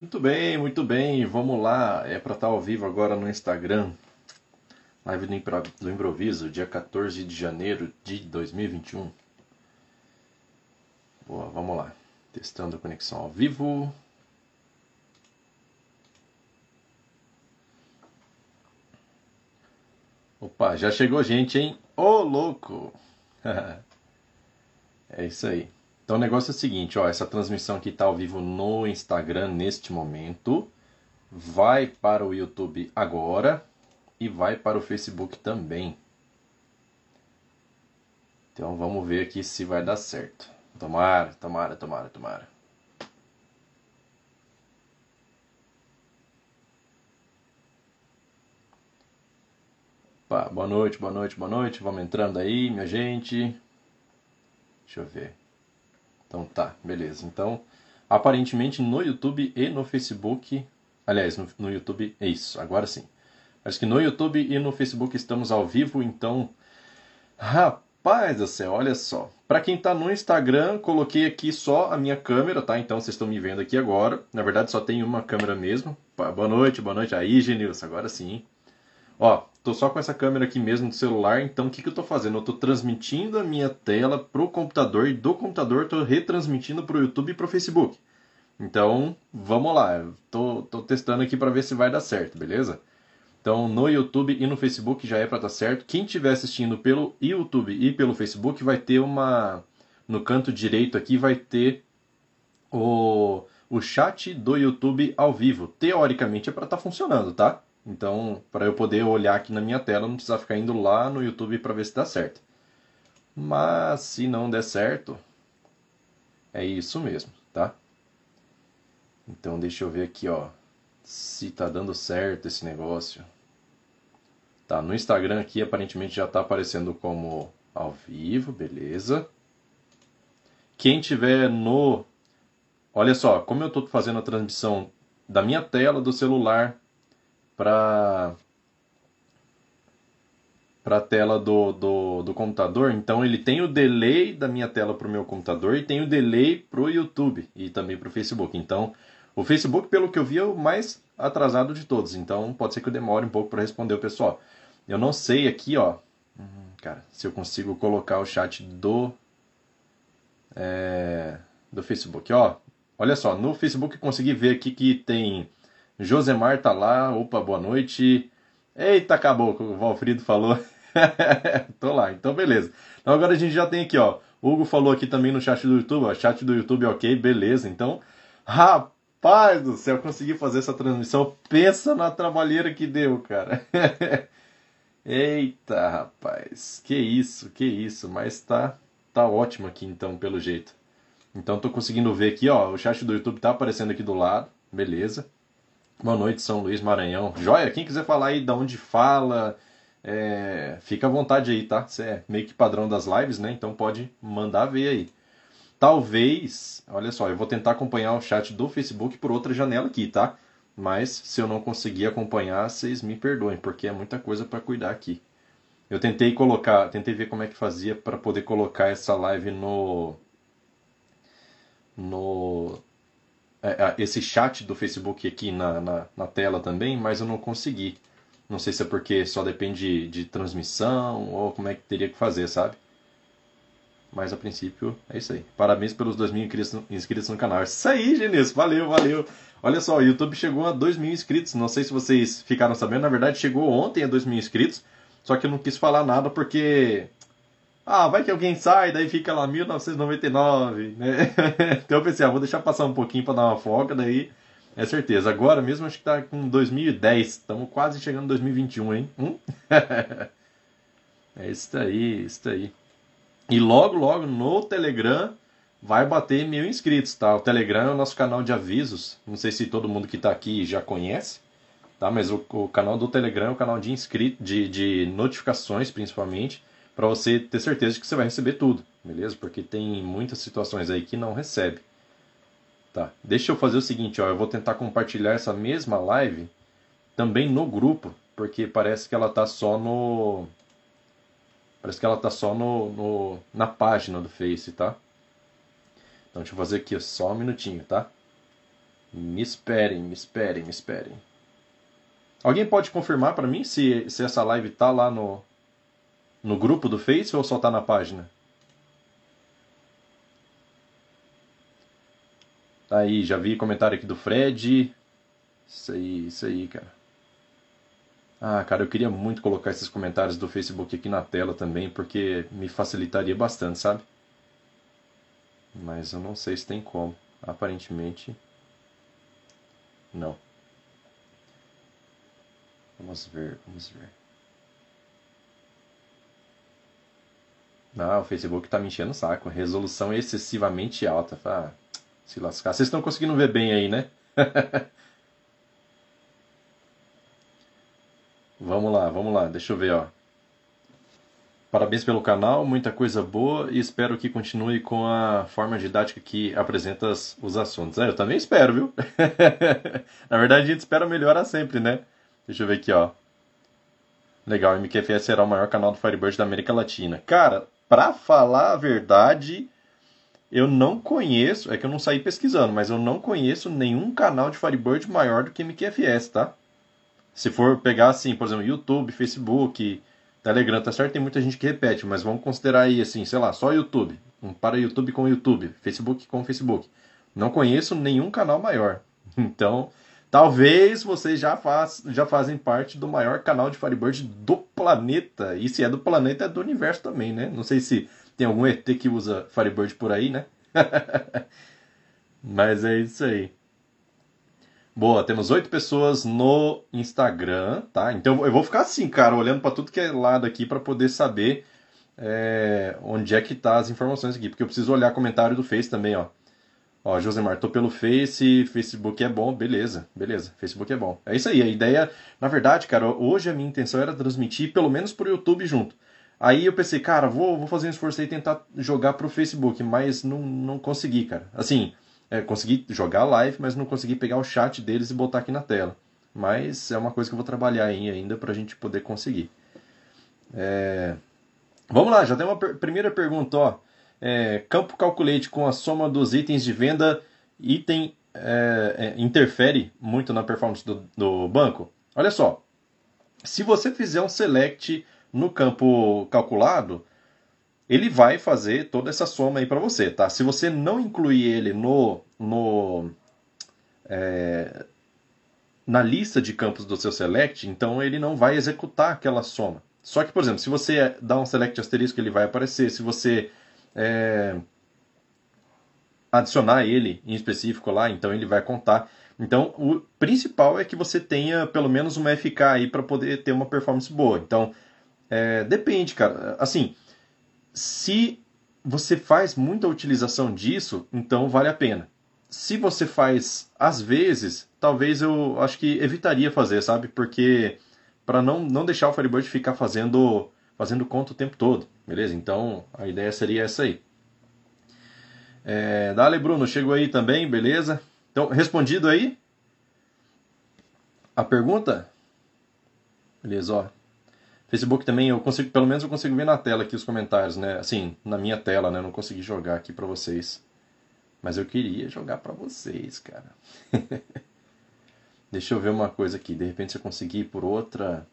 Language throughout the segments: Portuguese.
Muito bem, muito bem. Vamos lá. É para estar ao vivo agora no Instagram. Live do improviso, dia 14 de janeiro de 2021. Boa, vamos lá. Testando a conexão ao vivo. Opa, já chegou gente, hein? Ô, oh, louco! é isso aí. Então o negócio é o seguinte, ó, essa transmissão aqui está ao vivo no Instagram neste momento, vai para o YouTube agora e vai para o Facebook também. Então vamos ver aqui se vai dar certo. Tomara, tomara, tomara, tomara. Opa, boa noite, boa noite, boa noite. Vamos entrando aí, minha gente. Deixa eu ver. Então tá, beleza. Então, aparentemente no YouTube e no Facebook. Aliás, no, no YouTube. É isso, agora sim. Acho que no YouTube e no Facebook estamos ao vivo, então. Rapaz do céu, olha só. Para quem tá no Instagram, coloquei aqui só a minha câmera, tá? Então vocês estão me vendo aqui agora. Na verdade, só tem uma câmera mesmo. Boa noite, boa noite. Aí, Genilson, agora sim. Ó, tô só com essa câmera aqui mesmo do celular, então o que, que eu tô fazendo? Eu tô transmitindo a minha tela pro computador e do computador tô retransmitindo pro YouTube e pro Facebook. Então, vamos lá. tô, tô testando aqui para ver se vai dar certo, beleza? Então, no YouTube e no Facebook já é para dar certo. Quem estiver assistindo pelo YouTube e pelo Facebook vai ter uma no canto direito aqui vai ter o o chat do YouTube ao vivo. Teoricamente é para estar tá funcionando, tá? Então, para eu poder olhar aqui na minha tela, não precisar ficar indo lá no YouTube para ver se dá certo. Mas se não der certo, é isso mesmo, tá? Então, deixa eu ver aqui, ó, se tá dando certo esse negócio. Tá, no Instagram aqui aparentemente já tá aparecendo como ao vivo, beleza? Quem tiver no Olha só, como eu estou fazendo a transmissão da minha tela do celular para para a tela do, do, do, computador. Então ele tem o delay da minha tela para o meu computador e tem o delay para o YouTube e também para o Facebook. Então o Facebook, pelo que eu vi, é o mais atrasado de todos. Então pode ser que eu demore um pouco para responder o pessoal. Eu não sei aqui, ó, hum, cara, se eu consigo colocar o chat do é, do Facebook. Ó, olha só, no Facebook eu consegui ver aqui que tem Josemar tá lá, opa, boa noite. Eita, acabou, o Valfrido falou. Tô lá, então beleza. Então agora a gente já tem aqui, ó. O Hugo falou aqui também no chat do YouTube, ó. Chat do YouTube, ok, beleza. Então, rapaz do céu, consegui fazer essa transmissão. Pensa na trabalheira que deu, cara. Eita, rapaz. Que isso, que isso. Mas tá, tá ótimo aqui então, pelo jeito. Então tô conseguindo ver aqui, ó. O chat do YouTube tá aparecendo aqui do lado. Beleza. Boa noite, São Luís, Maranhão. Joia, quem quiser falar aí de onde fala, é, fica à vontade aí, tá? Você é meio que padrão das lives, né? Então pode mandar ver aí. Talvez, olha só, eu vou tentar acompanhar o chat do Facebook por outra janela aqui, tá? Mas se eu não conseguir acompanhar, vocês me perdoem, porque é muita coisa para cuidar aqui. Eu tentei colocar, tentei ver como é que fazia para poder colocar essa live no no esse chat do Facebook aqui na, na, na, tela também, mas eu não consegui. Não sei se é porque só depende de transmissão ou como é que teria que fazer, sabe? Mas a princípio é isso aí. Parabéns pelos 2 mil inscritos no canal. Isso aí, Genis. Valeu, valeu. Olha só, o YouTube chegou a 2 mil inscritos. Não sei se vocês ficaram sabendo. Na verdade, chegou ontem a 2 mil inscritos. Só que eu não quis falar nada porque ah, vai que alguém sai, daí fica lá 1999, né? então eu pensei, ah, vou deixar passar um pouquinho para dar uma folga, daí é certeza. Agora mesmo acho que tá com 2010, estamos quase chegando em 2021, hein? Hum? é isso aí, isso aí. E logo, logo no Telegram vai bater mil inscritos, tá? O Telegram é o nosso canal de avisos. Não sei se todo mundo que está aqui já conhece, tá? Mas o, o, canal do Telegram é o canal de inscritos, de, de notificações, principalmente para você ter certeza de que você vai receber tudo, beleza? Porque tem muitas situações aí que não recebe. Tá. Deixa eu fazer o seguinte, ó, eu vou tentar compartilhar essa mesma live também no grupo, porque parece que ela tá só no parece que ela tá só no, no na página do Face, tá? Então deixa eu fazer aqui só um minutinho, tá? Me esperem, me esperem, me esperem. Alguém pode confirmar para mim se, se essa live tá lá no, no grupo do Face ou só tá na página? Tá aí, já vi comentário aqui do Fred. Isso aí, isso aí, cara. Ah, cara, eu queria muito colocar esses comentários do Facebook aqui na tela também, porque me facilitaria bastante, sabe? Mas eu não sei se tem como. Aparentemente, não. Vamos ver, vamos ver. Não, o Facebook tá me enchendo o saco. Resolução excessivamente alta. Ah, se lascar. Vocês estão conseguindo ver bem aí, né? vamos lá, vamos lá. Deixa eu ver, ó. Parabéns pelo canal, muita coisa boa e espero que continue com a forma didática que apresenta os assuntos. É, eu também espero, viu? Na verdade, a gente espera melhorar sempre, né? Deixa eu ver aqui, ó. Legal, o MQFS será o maior canal do Firebird da América Latina. Cara, pra falar a verdade, eu não conheço, é que eu não saí pesquisando, mas eu não conheço nenhum canal de Firebird maior do que MQFS, tá? Se for pegar assim, por exemplo, YouTube, Facebook, Telegram, tá certo? Tem muita gente que repete, mas vamos considerar aí assim, sei lá, só YouTube. Um para YouTube com YouTube, Facebook com Facebook. Não conheço nenhum canal maior. Então, talvez vocês já, faz, já fazem parte do maior canal de Firebird do planeta. E se é do planeta, é do universo também, né? Não sei se tem algum ET que usa Firebird por aí, né? mas é isso aí. Boa, temos oito pessoas no Instagram, tá? Então eu vou ficar assim, cara, olhando para tudo que é lado aqui para poder saber é, onde é que tá as informações aqui, porque eu preciso olhar comentário do Face também, ó. Ó, Josemar, tô pelo Face, Facebook é bom, beleza, beleza, Facebook é bom. É isso aí, a ideia, na verdade, cara, hoje a minha intenção era transmitir pelo menos pro YouTube junto. Aí eu pensei, cara, vou, vou fazer um esforço aí e tentar jogar pro Facebook, mas não, não consegui, cara. Assim, é, consegui jogar live, mas não consegui pegar o chat deles e botar aqui na tela. Mas é uma coisa que eu vou trabalhar aí ainda para a gente poder conseguir. É... Vamos lá, já tem uma per primeira pergunta. Ó. É, campo calculate com a soma dos itens de venda, item é, é, interfere muito na performance do, do banco? Olha só, se você fizer um select no campo calculado, ele vai fazer toda essa soma aí para você, tá? Se você não incluir ele no, no é, na lista de campos do seu select, então ele não vai executar aquela soma. Só que, por exemplo, se você dá um select asterisco, ele vai aparecer. Se você é, adicionar ele em específico lá, então ele vai contar. Então, o principal é que você tenha pelo menos uma FK aí para poder ter uma performance boa. Então, é, depende, cara. Assim, se você faz muita utilização disso, então vale a pena. Se você faz às vezes, talvez eu acho que evitaria fazer, sabe? Porque para não, não deixar o Firebird ficar fazendo fazendo conta o tempo todo, beleza? Então a ideia seria essa aí. É, Dale Bruno, chegou aí também, beleza? Então, respondido aí a pergunta? Beleza, ó. Facebook também eu consigo, pelo menos eu consigo ver na tela aqui os comentários, né? Assim, na minha tela, né? Eu não consegui jogar aqui para vocês. Mas eu queria jogar para vocês, cara. Deixa eu ver uma coisa aqui. De repente se eu conseguir por outra.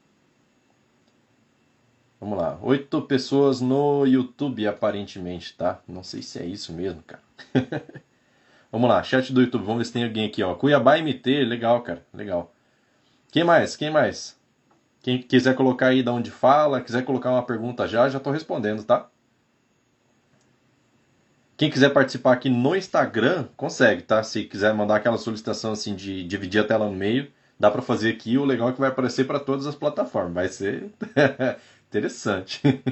Vamos lá. Oito pessoas no YouTube, aparentemente, tá? Não sei se é isso mesmo, cara. Vamos lá, chat do YouTube. Vamos ver se tem alguém aqui, ó. Cuiabá MT, legal, cara. Legal. Quem mais? Quem mais? Quem quiser colocar aí de onde fala, quiser colocar uma pergunta já, já estou respondendo, tá? Quem quiser participar aqui no Instagram, consegue, tá? Se quiser mandar aquela solicitação assim de dividir a tela no meio, dá para fazer aqui. O legal é que vai aparecer para todas as plataformas. Vai ser interessante.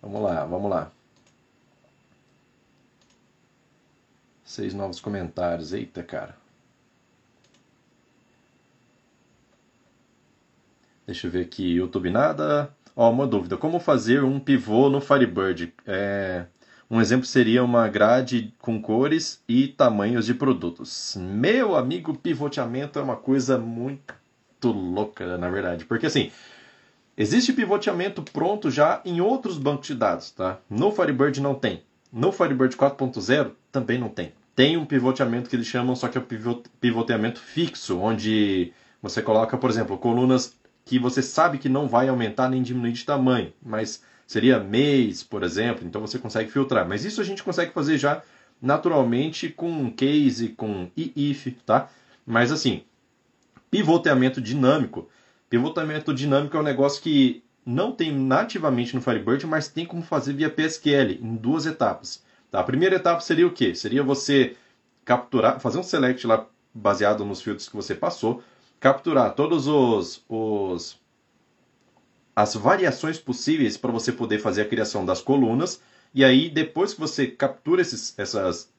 vamos lá, vamos lá. Seis novos comentários. Eita, cara. Deixa eu ver aqui, YouTube nada. Ó, uma dúvida, como fazer um pivô no Firebird? É, um exemplo seria uma grade com cores e tamanhos de produtos. Meu amigo, pivoteamento é uma coisa muito louca, na verdade. Porque assim, existe pivoteamento pronto já em outros bancos de dados, tá? No Firebird não tem. No Firebird 4.0 também não tem. tem um pivoteamento que eles chamam, só que é o pivoteamento fixo, onde você coloca, por exemplo, colunas que você sabe que não vai aumentar nem diminuir de tamanho, mas seria mês, por exemplo, então você consegue filtrar. Mas isso a gente consegue fazer já naturalmente com case, com if, tá? Mas assim, pivoteamento dinâmico. Pivoteamento dinâmico é um negócio que não tem nativamente no Firebird, mas tem como fazer via PSQL em duas etapas. Tá? A primeira etapa seria o quê? Seria você capturar, fazer um select lá baseado nos filtros que você passou, capturar todos os, os as variações possíveis para você poder fazer a criação das colunas. E aí, depois que você captura esses, essas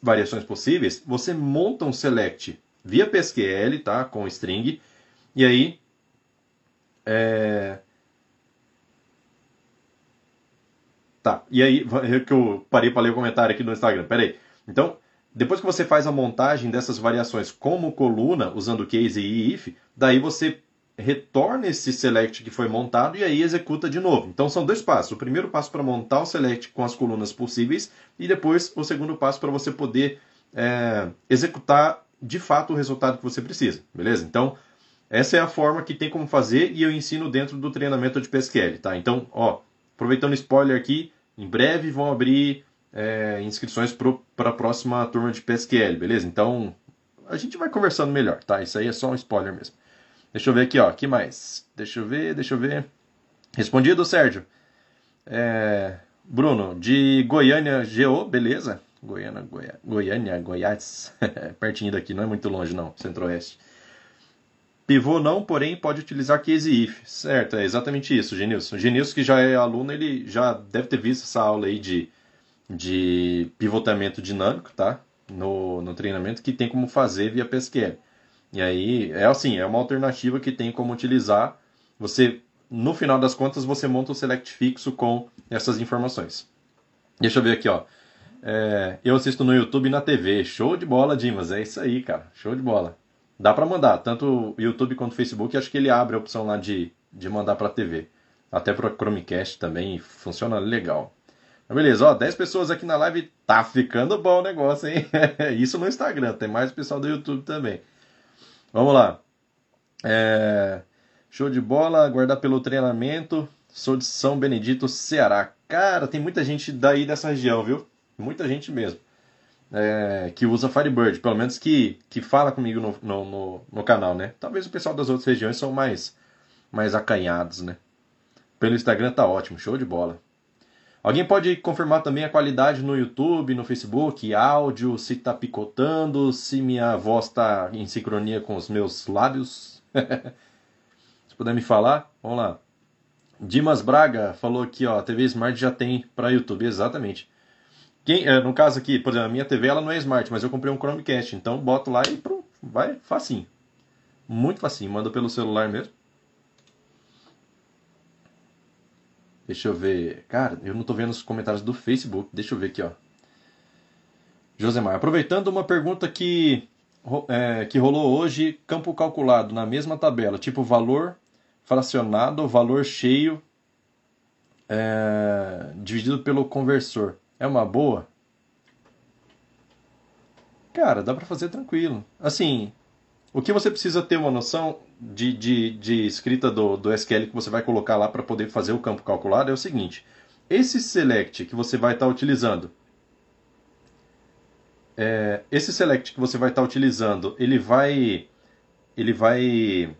variações possíveis, você monta um select via PSQL, tá? Com string. E aí, é... Tá, e aí, que eu parei para ler o comentário aqui no Instagram, peraí. Então, depois que você faz a montagem dessas variações como coluna, usando case e if, daí você retorna esse select que foi montado e aí executa de novo. Então são dois passos. O primeiro passo para montar o select com as colunas possíveis e depois o segundo passo para você poder é, executar de fato o resultado que você precisa, beleza? Então essa é a forma que tem como fazer e eu ensino dentro do treinamento de PSQL, tá? Então, ó, aproveitando o spoiler aqui, em breve vão abrir é, inscrições para a próxima turma de PSQL, beleza? Então, a gente vai conversando melhor, tá? Isso aí é só um spoiler mesmo. Deixa eu ver aqui, ó. que mais? Deixa eu ver, deixa eu ver. Respondido, Sérgio. É, Bruno, de Goiânia, GO, beleza? Goiânia, Goiá, Goiânia, Goiás. Pertinho daqui, não é muito longe, não. Centro-Oeste. Pivô não, porém pode utilizar case if. Certo, é exatamente isso, Genilson. O Genilson, que já é aluno, ele já deve ter visto essa aula aí de, de pivotamento dinâmico, tá? No, no treinamento, que tem como fazer via PSQL. E aí, é assim, é uma alternativa que tem como utilizar. Você, no final das contas, você monta o select fixo com essas informações. Deixa eu ver aqui, ó. É, eu assisto no YouTube e na TV. Show de bola, Dimas. É isso aí, cara. Show de bola. Dá para mandar, tanto YouTube quanto Facebook, acho que ele abre a opção lá de, de mandar para TV. Até para Chromecast também funciona legal. Mas beleza, ó, 10 pessoas aqui na live, tá ficando bom o negócio, hein? Isso no Instagram, tem mais pessoal do YouTube também. Vamos lá. É... Show de bola, aguardar pelo treinamento. Sou de São Benedito, Ceará. Cara, tem muita gente daí dessa região, viu? Muita gente mesmo é, que usa Firebird, pelo menos que, que fala comigo no, no, no, no, canal, né? Talvez o pessoal das outras regiões são mais, mais acanhados, né? Pelo Instagram tá ótimo, show de bola. Alguém pode confirmar também a qualidade no YouTube, no Facebook, áudio, se tá picotando, se minha voz tá em sincronia com os meus lábios? se puder me falar, vamos lá. Dimas Braga falou aqui, ó, a TV Smart já tem para YouTube, exatamente. Quem, é, no caso aqui, por exemplo, a minha TV ela não é smart, mas eu comprei um Chromecast, então boto lá e pronto, vai facinho. Muito facinho, manda pelo celular mesmo. Deixa eu ver. Cara, eu não tô vendo os comentários do Facebook. Deixa eu ver aqui, ó. Josemar, aproveitando uma pergunta que, é, que rolou hoje, campo calculado na mesma tabela, tipo valor fracionado, valor cheio é, dividido pelo conversor. É uma boa? Cara, dá para fazer tranquilo. Assim, o que você precisa ter uma noção de, de, de escrita do, do SQL que você vai colocar lá para poder fazer o campo calculado é o seguinte: esse select que você vai estar tá utilizando, é, esse select que você vai estar tá utilizando, ele vai, ele vai,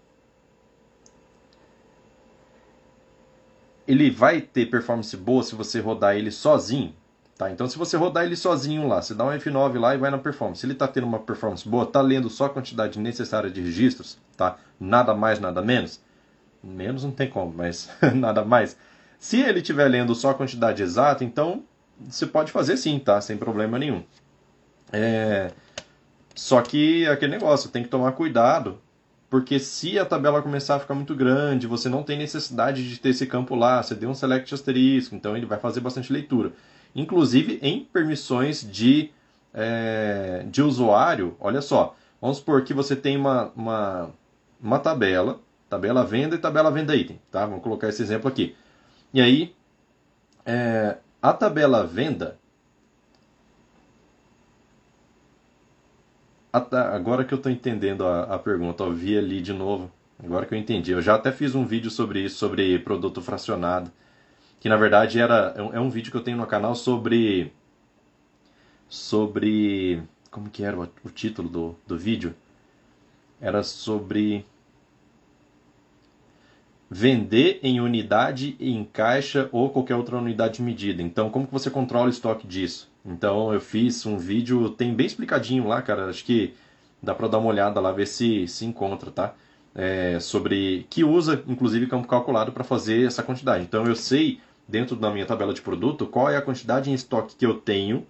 ele vai ter performance boa se você rodar ele sozinho. Tá? Então, se você rodar ele sozinho lá, você dá um F9 lá e vai na performance. Se ele está tendo uma performance boa, está lendo só a quantidade necessária de registros, tá? nada mais, nada menos. Menos não tem como, mas nada mais. Se ele estiver lendo só a quantidade exata, então você pode fazer sim, tá? Sem problema nenhum. É... Só que aquele negócio, tem que tomar cuidado, porque se a tabela começar a ficar muito grande, você não tem necessidade de ter esse campo lá, você deu um select asterisco, então ele vai fazer bastante leitura inclusive em permissões de, é, de usuário. Olha só, vamos supor que você tem uma, uma, uma tabela, tabela venda e tabela venda item, tá? Vamos colocar esse exemplo aqui. E aí, é, a tabela venda, agora que eu estou entendendo a, a pergunta, eu vi ali de novo. Agora que eu entendi. Eu já até fiz um vídeo sobre isso, sobre produto fracionado. Que na verdade era é um é vídeo que eu tenho no canal sobre. Sobre. Como que era o, o título do, do vídeo? Era sobre vender em unidade, em caixa ou qualquer outra unidade de medida. Então, como que você controla o estoque disso? Então, eu fiz um vídeo, tem bem explicadinho lá, cara. Acho que dá para dar uma olhada lá, ver se se encontra, tá? É, sobre que usa, inclusive, campo calculado para fazer essa quantidade. Então, eu sei dentro da minha tabela de produto qual é a quantidade em estoque que eu tenho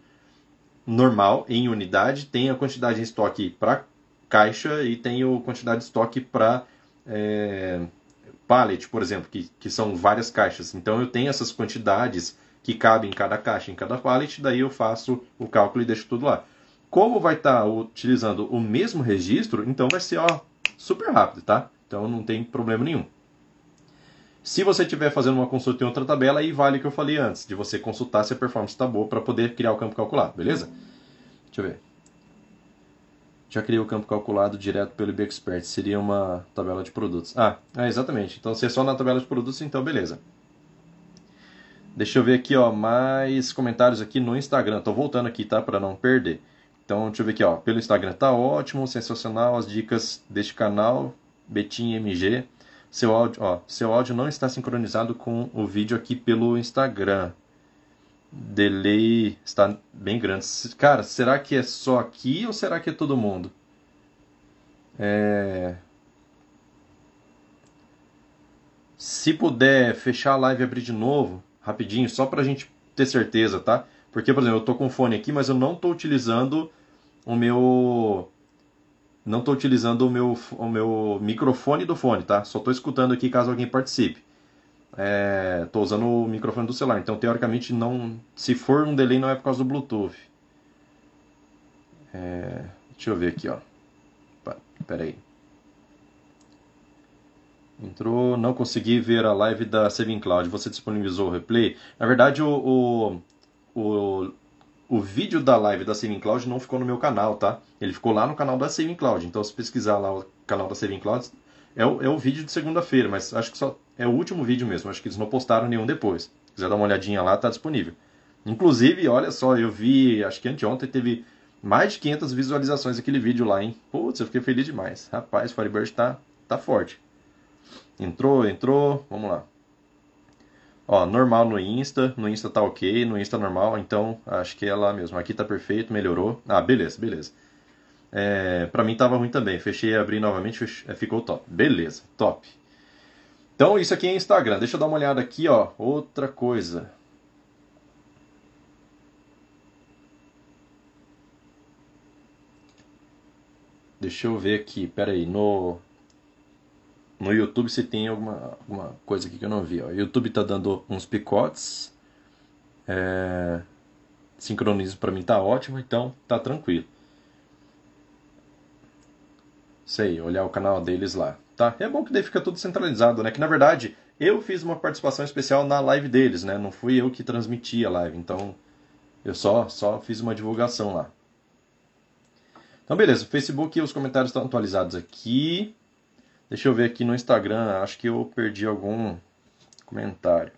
normal em unidade, tenho a quantidade em estoque para caixa e tenho quantidade de estoque para é, pallet, por exemplo, que, que são várias caixas. Então eu tenho essas quantidades que cabem em cada caixa, em cada pallet, daí eu faço o cálculo e deixo tudo lá. Como vai estar tá utilizando o mesmo registro, então vai ser ó, super rápido, tá? Então não tem problema nenhum. Se você estiver fazendo uma consulta em outra tabela, aí vale o que eu falei antes, de você consultar se a performance está boa para poder criar o campo calculado, beleza? Deixa eu ver. Já criei o campo calculado direto pelo IBExpert. Seria uma tabela de produtos. Ah, é, exatamente. Então, se é só na tabela de produtos, então beleza. Deixa eu ver aqui, ó, mais comentários aqui no Instagram. Tô voltando aqui, tá? Para não perder. Então, deixa eu ver aqui, ó. Pelo Instagram tá ótimo, sensacional as dicas deste canal, Betim MG. Seu áudio, ó, seu áudio não está sincronizado com o vídeo aqui pelo Instagram delay está bem grande. Cara, será que é só aqui ou será que é todo mundo? É... Se puder fechar a live e abrir de novo, rapidinho, só pra gente ter certeza, tá? Porque, por exemplo, eu tô com o fone aqui, mas eu não tô utilizando o meu. Não tô utilizando o meu, o meu microfone do fone, tá? Só tô escutando aqui caso alguém participe estou é, usando o microfone do celular. Então, teoricamente, não, se for um delay, não é por causa do Bluetooth. É, deixa eu ver aqui, ó. Pera aí. Entrou, não consegui ver a live da Saving Cloud. Você disponibilizou o replay? Na verdade, o, o, o, o vídeo da live da Saving Cloud não ficou no meu canal, tá? Ele ficou lá no canal da Saving Cloud. Então, se pesquisar lá o canal da Saving Cloud, é o, é o vídeo de segunda-feira, mas acho que só é o último vídeo mesmo. Acho que eles não postaram nenhum depois. Se quiser dar uma olhadinha lá, tá disponível. Inclusive, olha só, eu vi, acho que anteontem teve mais de 500 visualizações aquele vídeo lá, hein? Putz, eu fiquei feliz demais. Rapaz, Firebird tá, tá forte. Entrou, entrou, vamos lá. Ó, normal no Insta, no Insta tá ok, no Insta normal, então acho que é lá mesmo. Aqui tá perfeito, melhorou. Ah, beleza, beleza. É, para mim tava ruim também. Fechei, abri novamente. É, ficou top. Beleza, top. Então isso aqui é Instagram. Deixa eu dar uma olhada aqui, ó. Outra coisa. Deixa eu ver aqui, pera aí, no no YouTube se tem alguma, alguma coisa aqui que eu não vi. O YouTube tá dando uns picotes. É, sincronismo para mim tá ótimo, então tá tranquilo. Sei, olhar o canal deles lá. Tá? É bom que daí fica tudo centralizado, né? Que na verdade eu fiz uma participação especial na live deles, né? Não fui eu que transmiti a live, então eu só só fiz uma divulgação lá. Então beleza, Facebook os comentários estão atualizados aqui. Deixa eu ver aqui no Instagram, acho que eu perdi algum comentário.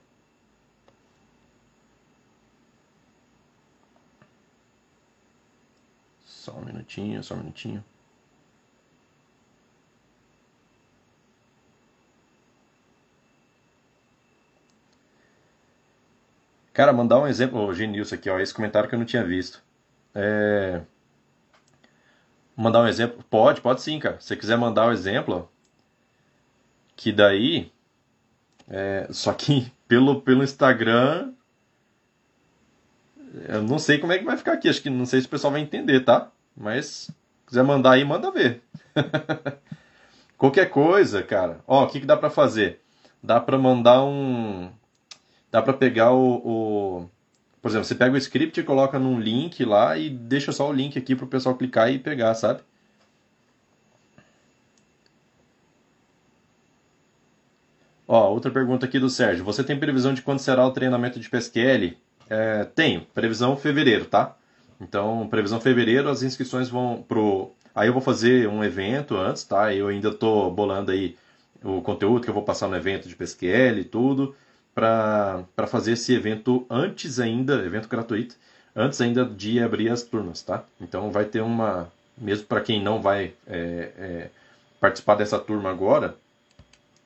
Só um minutinho, só um minutinho. Cara, mandar um exemplo, o Genilson aqui, ó, esse comentário que eu não tinha visto. É... Mandar um exemplo? Pode, pode sim, cara. Se você quiser mandar um exemplo, que daí. É... Só que pelo, pelo Instagram. Eu não sei como é que vai ficar aqui. Acho que não sei se o pessoal vai entender, tá? Mas se quiser mandar aí, manda ver. Qualquer coisa, cara. Ó, o que, que dá pra fazer? Dá pra mandar um dá para pegar o, o, Por exemplo, você pega o script e coloca num link lá e deixa só o link aqui para o pessoal clicar e pegar, sabe? Ó, outra pergunta aqui do Sérgio. Você tem previsão de quando será o treinamento de PSQL? É, tenho. Previsão fevereiro, tá? Então, previsão fevereiro, as inscrições vão pro Aí eu vou fazer um evento antes, tá? Eu ainda tô bolando aí o conteúdo que eu vou passar no evento de PSQL e tudo, para fazer esse evento antes ainda, evento gratuito, antes ainda de abrir as turmas, tá? Então vai ter uma, mesmo para quem não vai é, é, participar dessa turma agora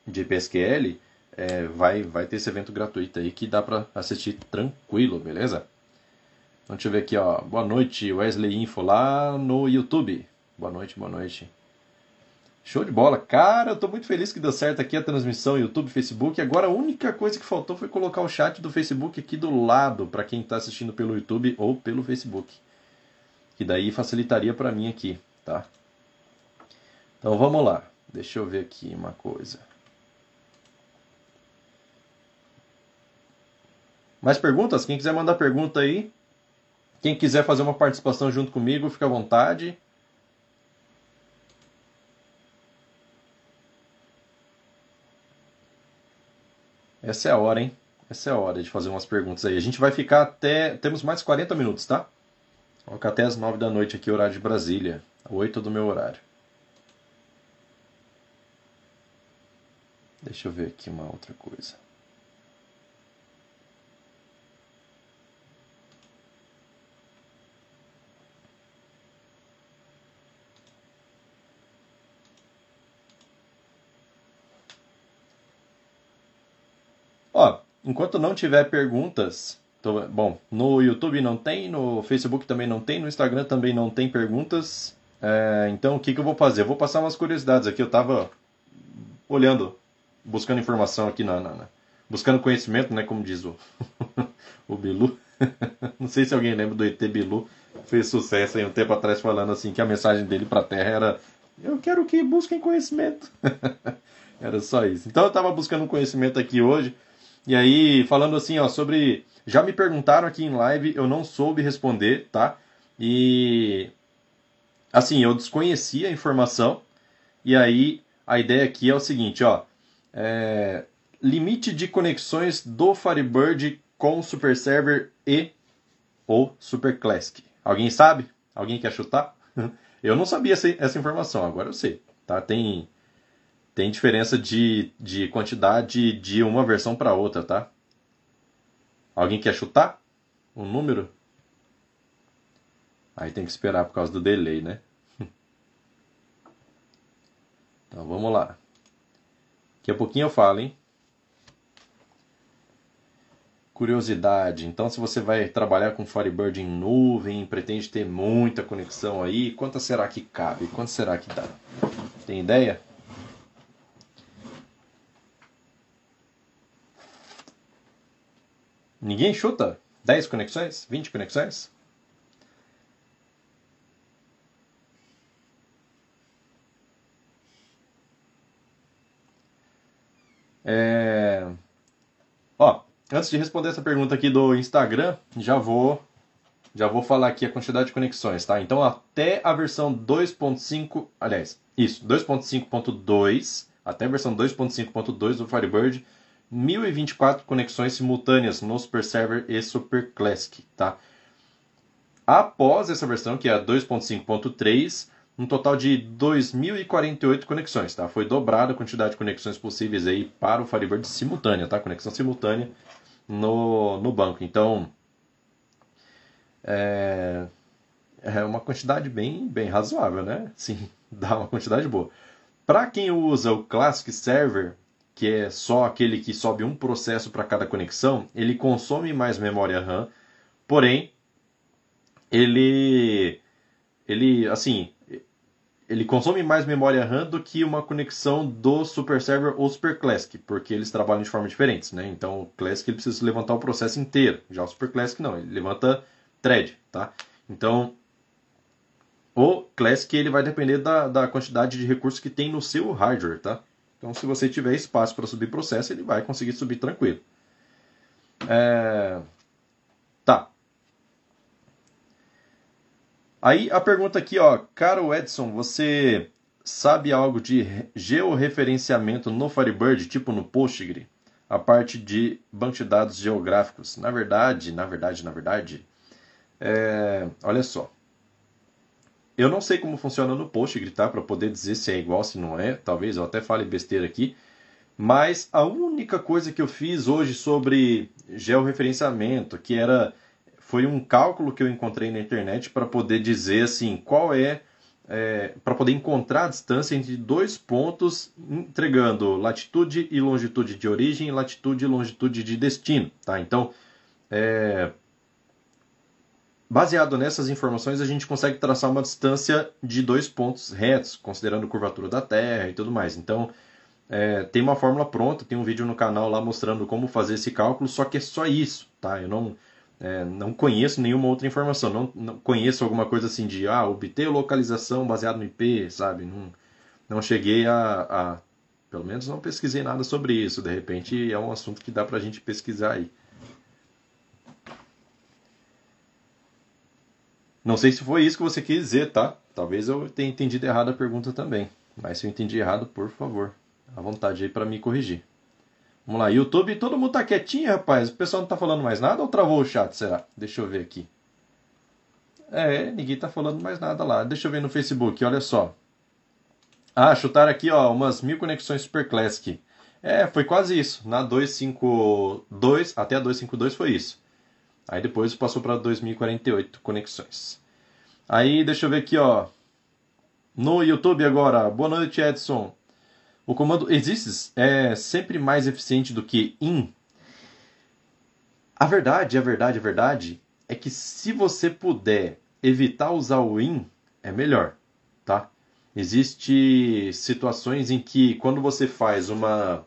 de PSQL, é, vai, vai ter esse evento gratuito aí que dá para assistir tranquilo, beleza? Então deixa eu ver aqui, ó. Boa noite, Wesley Info lá no YouTube. Boa noite, boa noite. Show de bola. Cara, eu tô muito feliz que deu certo aqui a transmissão YouTube, Facebook. Agora a única coisa que faltou foi colocar o chat do Facebook aqui do lado para quem está assistindo pelo YouTube ou pelo Facebook. Que daí facilitaria para mim aqui, tá? Então vamos lá. Deixa eu ver aqui uma coisa. Mais perguntas? Quem quiser mandar pergunta aí, quem quiser fazer uma participação junto comigo, fica à vontade. Essa é a hora, hein? Essa é a hora de fazer umas perguntas aí. A gente vai ficar até. Temos mais 40 minutos, tá? Vamos ficar até as 9 da noite aqui, horário de Brasília. 8 do meu horário. Deixa eu ver aqui uma outra coisa. Ó, enquanto não tiver perguntas, tô, bom, no YouTube não tem, no Facebook também não tem, no Instagram também não tem perguntas. É, então o que, que eu vou fazer? Eu vou passar umas curiosidades aqui. Eu tava olhando, buscando informação aqui na, na, na buscando conhecimento, né? Como diz o, o Bilu. não sei se alguém lembra do ET Bilu. Fez sucesso aí um tempo atrás falando assim que a mensagem dele para a Terra era eu quero que busquem conhecimento. era só isso. Então eu estava buscando conhecimento aqui hoje e aí, falando assim, ó, sobre. Já me perguntaram aqui em live, eu não soube responder, tá? E. Assim, eu desconhecia a informação. E aí, a ideia aqui é o seguinte, ó. É, limite de conexões do Firebird com Super Server e ou Super Classic. Alguém sabe? Alguém quer chutar? Eu não sabia essa informação, agora eu sei. Tá? Tem tem diferença de, de quantidade de uma versão para outra, tá? Alguém quer chutar um número? Aí tem que esperar por causa do delay, né? Então vamos lá. Daqui a pouquinho eu falo, hein? Curiosidade. Então, se você vai trabalhar com Firebird em nuvem, pretende ter muita conexão aí, quanto será que cabe? Quanto será que dá? Tem ideia? Ninguém chuta 10 conexões? 20 conexões? É... Ó, antes de responder essa pergunta aqui do Instagram, já vou já vou falar aqui a quantidade de conexões, tá? Então até a versão 2.5, aliás, isso, 2.5.2, até a versão 2.5.2 do Firebird 1024 conexões simultâneas no Super Server e Super Classic, tá? Após essa versão, que é a 2.5.3, um total de 2.048 conexões, tá? Foi dobrada a quantidade de conexões possíveis aí para o Firebird simultânea, tá? Conexão simultânea no, no banco. Então, é, é uma quantidade bem, bem razoável, né? Sim, dá uma quantidade boa. Para quem usa o Classic Server, que é só aquele que sobe um processo para cada conexão, ele consome mais memória RAM, porém ele ele assim, ele consome mais memória RAM do que uma conexão do Super Server ou Super Classic, porque eles trabalham de forma diferentes, né? Então o Classic ele precisa levantar o processo inteiro, já o Super Classic não, ele levanta thread, tá? Então o Classic ele vai depender da, da quantidade de recursos que tem no seu hardware, tá? Então, se você tiver espaço para subir processo, ele vai conseguir subir tranquilo. É... Tá. Aí a pergunta aqui, ó, caro Edson, você sabe algo de georreferenciamento no Firebird, tipo no Postgre? A parte de banco de dados geográficos. Na verdade, na verdade, na verdade, é... olha só. Eu não sei como funciona no Postgre, tá? Para poder dizer se é igual, se não é. Talvez eu até fale besteira aqui. Mas a única coisa que eu fiz hoje sobre georreferenciamento, que era foi um cálculo que eu encontrei na internet para poder dizer assim qual é, é para poder encontrar a distância entre dois pontos entregando latitude e longitude de origem, latitude e longitude de destino, tá? Então, é, Baseado nessas informações, a gente consegue traçar uma distância de dois pontos retos, considerando a curvatura da Terra e tudo mais. Então, é, tem uma fórmula pronta, tem um vídeo no canal lá mostrando como fazer esse cálculo, só que é só isso, tá? Eu não, é, não conheço nenhuma outra informação, não, não, conheço alguma coisa assim de ah, obter localização baseado no IP, sabe? Não, não cheguei a, a. Pelo menos não pesquisei nada sobre isso. De repente é um assunto que dá pra gente pesquisar aí. Não sei se foi isso que você quis dizer, tá? Talvez eu tenha entendido errado a pergunta também. Mas se eu entendi errado, por favor, à vontade aí para me corrigir. Vamos lá, YouTube, todo mundo tá quietinho, rapaz. O pessoal não tá falando mais nada ou travou o chat, será? Deixa eu ver aqui. É, ninguém tá falando mais nada lá. Deixa eu ver no Facebook, olha só. Ah, chutaram aqui, ó, umas mil conexões Super Classic. É, foi quase isso. Na 252, até a 252 foi isso. Aí depois passou para 2048 conexões. Aí deixa eu ver aqui, ó. No YouTube agora. Boa noite, Edson. O comando exists é sempre mais eficiente do que in. A verdade, a verdade, a verdade é que se você puder evitar usar o in, é melhor, tá? Existem situações em que quando você faz uma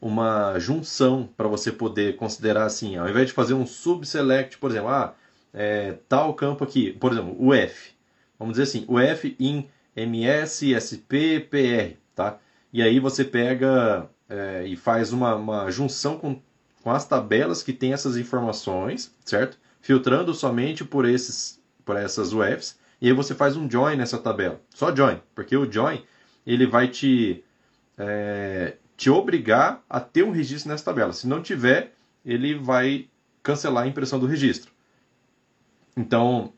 uma junção para você poder considerar assim, ao invés de fazer um subselect, por exemplo, ah, é, tal campo aqui, por exemplo, o F. Vamos dizer assim, o F em MS, SP, PR, tá? E aí você pega é, e faz uma, uma junção com, com as tabelas que tem essas informações, certo? Filtrando somente por, esses, por essas UFs, e aí você faz um join nessa tabela. Só join, porque o join ele vai te é, te obrigar a ter um registro nessa tabela. Se não tiver, ele vai cancelar a impressão do registro. Então,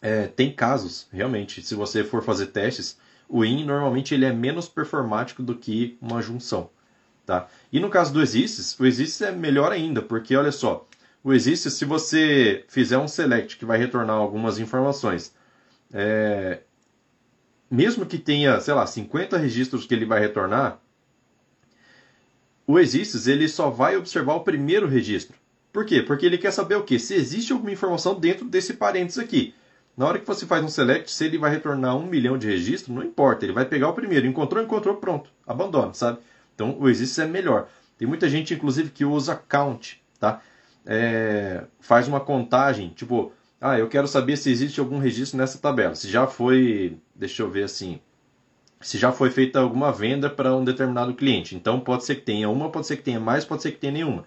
é, tem casos, realmente, se você for fazer testes, o IN normalmente ele é menos performático do que uma junção. Tá? E no caso do Exists, o Exists é melhor ainda, porque olha só, o Exists, se você fizer um select que vai retornar algumas informações, é, mesmo que tenha, sei lá, 50 registros que ele vai retornar, o Exists ele só vai observar o primeiro registro. Por quê? Porque ele quer saber o quê? Se existe alguma informação dentro desse parênteses aqui. Na hora que você faz um select, se ele vai retornar um milhão de registros, não importa. Ele vai pegar o primeiro. Encontrou, encontrou, pronto. Abandona, sabe? Então o Exists é melhor. Tem muita gente, inclusive, que usa count, tá? É, faz uma contagem, tipo, ah, eu quero saber se existe algum registro nessa tabela. Se já foi, deixa eu ver assim, se já foi feita alguma venda para um determinado cliente. Então pode ser que tenha uma, pode ser que tenha mais, pode ser que tenha nenhuma.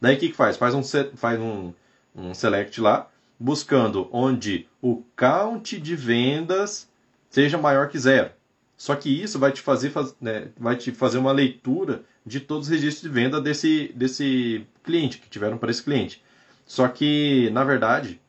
Daí o que, que faz? Faz um, faz um, um select lá, buscando onde o count de vendas seja maior que zero. Só que isso vai te fazer, né, vai te fazer uma leitura de todos os registros de venda desse, desse cliente, que tiveram para esse cliente. Só que, na verdade,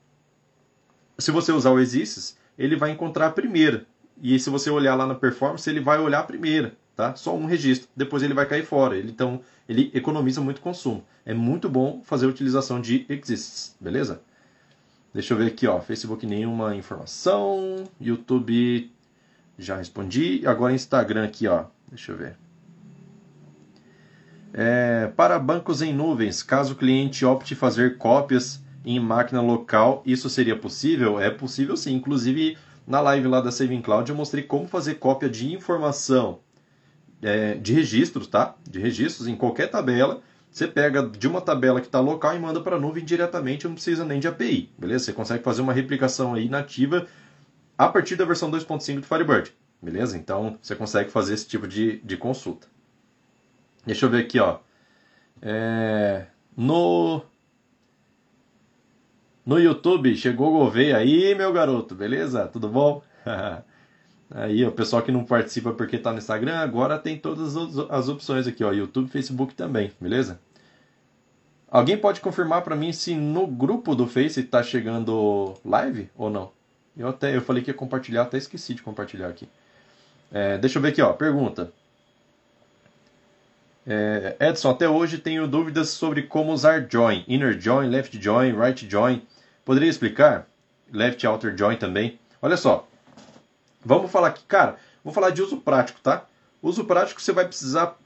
se você usar o exists, ele vai encontrar a primeira. E se você olhar lá na performance, ele vai olhar a primeira, tá? Só um registro. Depois ele vai cair fora. Ele, então, ele economiza muito consumo. É muito bom fazer a utilização de exists, beleza? Deixa eu ver aqui, ó. Facebook nenhuma informação. YouTube já respondi. Agora Instagram aqui, ó. Deixa eu ver. É, para bancos em nuvens, caso o cliente opte fazer cópias em máquina local, isso seria possível? É possível sim. Inclusive, na live lá da Saving Cloud eu mostrei como fazer cópia de informação é, de registros, tá? De registros em qualquer tabela. Você pega de uma tabela que está local e manda para a nuvem diretamente, não precisa nem de API, beleza? Você consegue fazer uma replicação aí nativa a partir da versão 2.5 do Firebird, beleza? Então você consegue fazer esse tipo de, de consulta. Deixa eu ver aqui, ó. É, no no YouTube, chegou Gouveia aí, meu garoto, beleza? Tudo bom? aí, o pessoal que não participa porque tá no Instagram, agora tem todas as opções aqui, ó, YouTube, Facebook também, beleza? Alguém pode confirmar para mim se no grupo do Face tá chegando live ou não? Eu até eu falei que ia compartilhar, até esqueci de compartilhar aqui. É, deixa eu ver aqui, ó. Pergunta. É, Edson, até hoje tenho dúvidas sobre como usar join, inner join, left join, right join. Poderia explicar? Left outer join também. Olha só. Vamos falar aqui, cara. Vou falar de uso prático, tá? Uso prático você vai precisar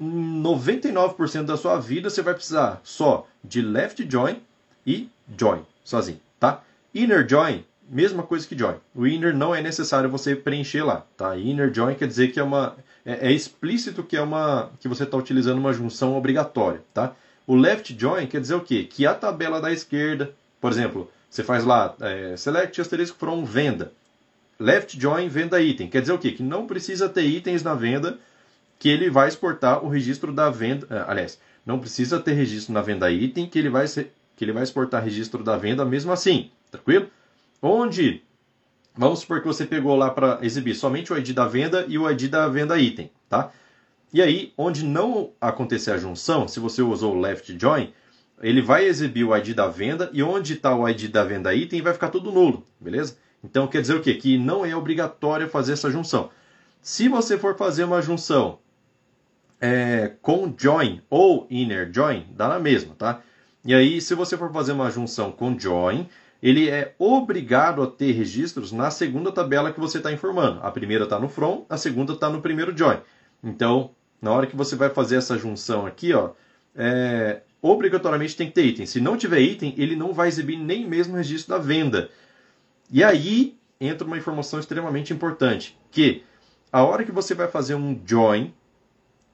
99% da sua vida você vai precisar só de left join e join, sozinho, tá? Inner join, mesma coisa que join. O inner não é necessário você preencher lá, tá? Inner join quer dizer que é uma é, é explícito que é uma que você está utilizando uma junção obrigatória, tá? O left join quer dizer o quê? Que a tabela da esquerda, por exemplo, você faz lá é, select asterisco from venda, left join venda item, quer dizer o quê? Que não precisa ter itens na venda que ele vai exportar o registro da venda. Eh, aliás, não precisa ter registro na venda item que ele vai, ser, que ele vai exportar registro da venda mesmo assim. Tranquilo? Onde vamos supor que você pegou lá para exibir somente o ID da venda e o ID da venda item, tá? E aí, onde não acontecer a junção, se você usou o left join, ele vai exibir o ID da venda e onde está o ID da venda item vai ficar tudo nulo, beleza? Então quer dizer o quê? Que não é obrigatório fazer essa junção. Se você for fazer uma junção é, com join ou inner join, dá na mesma, tá? E aí, se você for fazer uma junção com join, ele é obrigado a ter registros na segunda tabela que você está informando. A primeira está no from, a segunda está no primeiro join. Então, na hora que você vai fazer essa junção aqui, ó, é, obrigatoriamente tem que ter item. Se não tiver item, ele não vai exibir nem mesmo o registro da venda. E aí entra uma informação extremamente importante, que a hora que você vai fazer um join,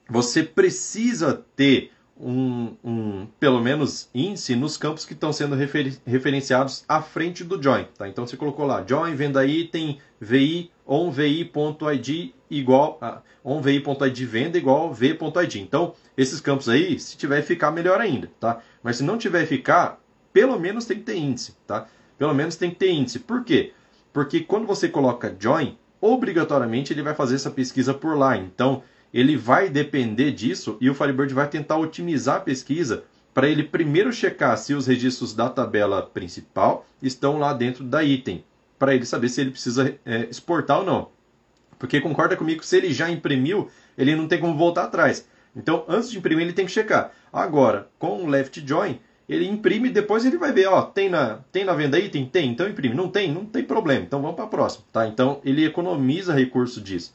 você precisa ter um, um, pelo menos índice nos campos que estão sendo refer, referenciados à frente do join. Tá? Então você colocou lá join venda item vi onvi.id igual a onvi.id venda igual v.id. Então esses campos aí, se tiver ficar melhor ainda, tá? Mas se não tiver ficar, pelo menos tem que ter índice, tá? Pelo menos tem que ter índice. Por quê? Porque quando você coloca join, obrigatoriamente ele vai fazer essa pesquisa por lá. Então ele vai depender disso e o Firebird vai tentar otimizar a pesquisa para ele primeiro checar se os registros da tabela principal estão lá dentro da item, para ele saber se ele precisa é, exportar ou não. Porque concorda comigo, se ele já imprimiu, ele não tem como voltar atrás. Então, antes de imprimir, ele tem que checar. Agora, com o left join, ele imprime e depois ele vai ver, ó, tem na, tem na venda item? Tem, então imprime. Não tem? Não tem problema. Então vamos para a próxima, tá? Então, ele economiza recurso disso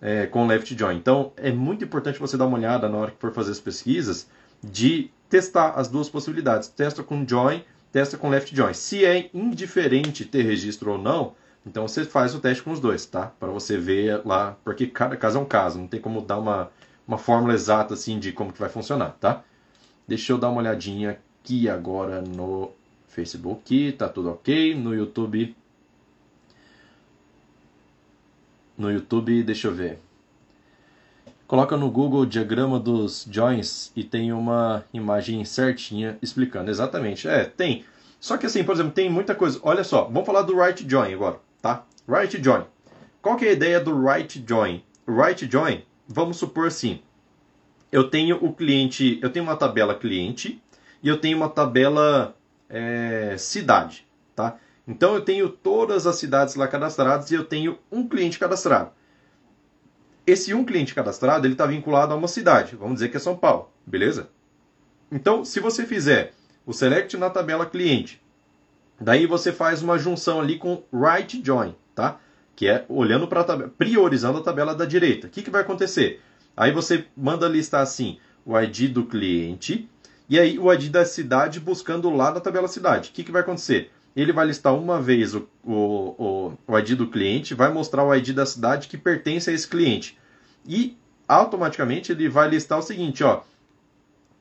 é, com left join. Então é muito importante você dar uma olhada na hora que for fazer as pesquisas de testar as duas possibilidades. Testa com join, testa com left join. Se é indiferente ter registro ou não, então você faz o teste com os dois, tá? Para você ver lá, porque cada caso é um caso, não tem como dar uma, uma fórmula exata assim de como que vai funcionar, tá? Deixa eu dar uma olhadinha aqui agora no Facebook, tá tudo ok. No YouTube no YouTube, deixa eu ver. Coloca no Google o diagrama dos joins e tem uma imagem certinha explicando exatamente. É, tem. Só que assim, por exemplo, tem muita coisa. Olha só, vamos falar do right join agora? Right join. Qual que é a ideia do right join? Right join, vamos supor assim, eu tenho o cliente, eu tenho uma tabela cliente e eu tenho uma tabela é, cidade, tá? Então eu tenho todas as cidades lá cadastradas e eu tenho um cliente cadastrado. Esse um cliente cadastrado ele está vinculado a uma cidade, vamos dizer que é São Paulo, beleza? Então, se você fizer o select na tabela cliente, daí você faz uma junção ali com right join, tá? Que é olhando para a tabela, priorizando a tabela da direita. O que, que vai acontecer? Aí você manda listar assim o ID do cliente e aí o ID da cidade buscando lá na tabela cidade. O que, que vai acontecer? ele vai listar uma vez o, o, o, ID do cliente, vai mostrar o ID da cidade que pertence a esse cliente. E automaticamente ele vai listar o seguinte, ó,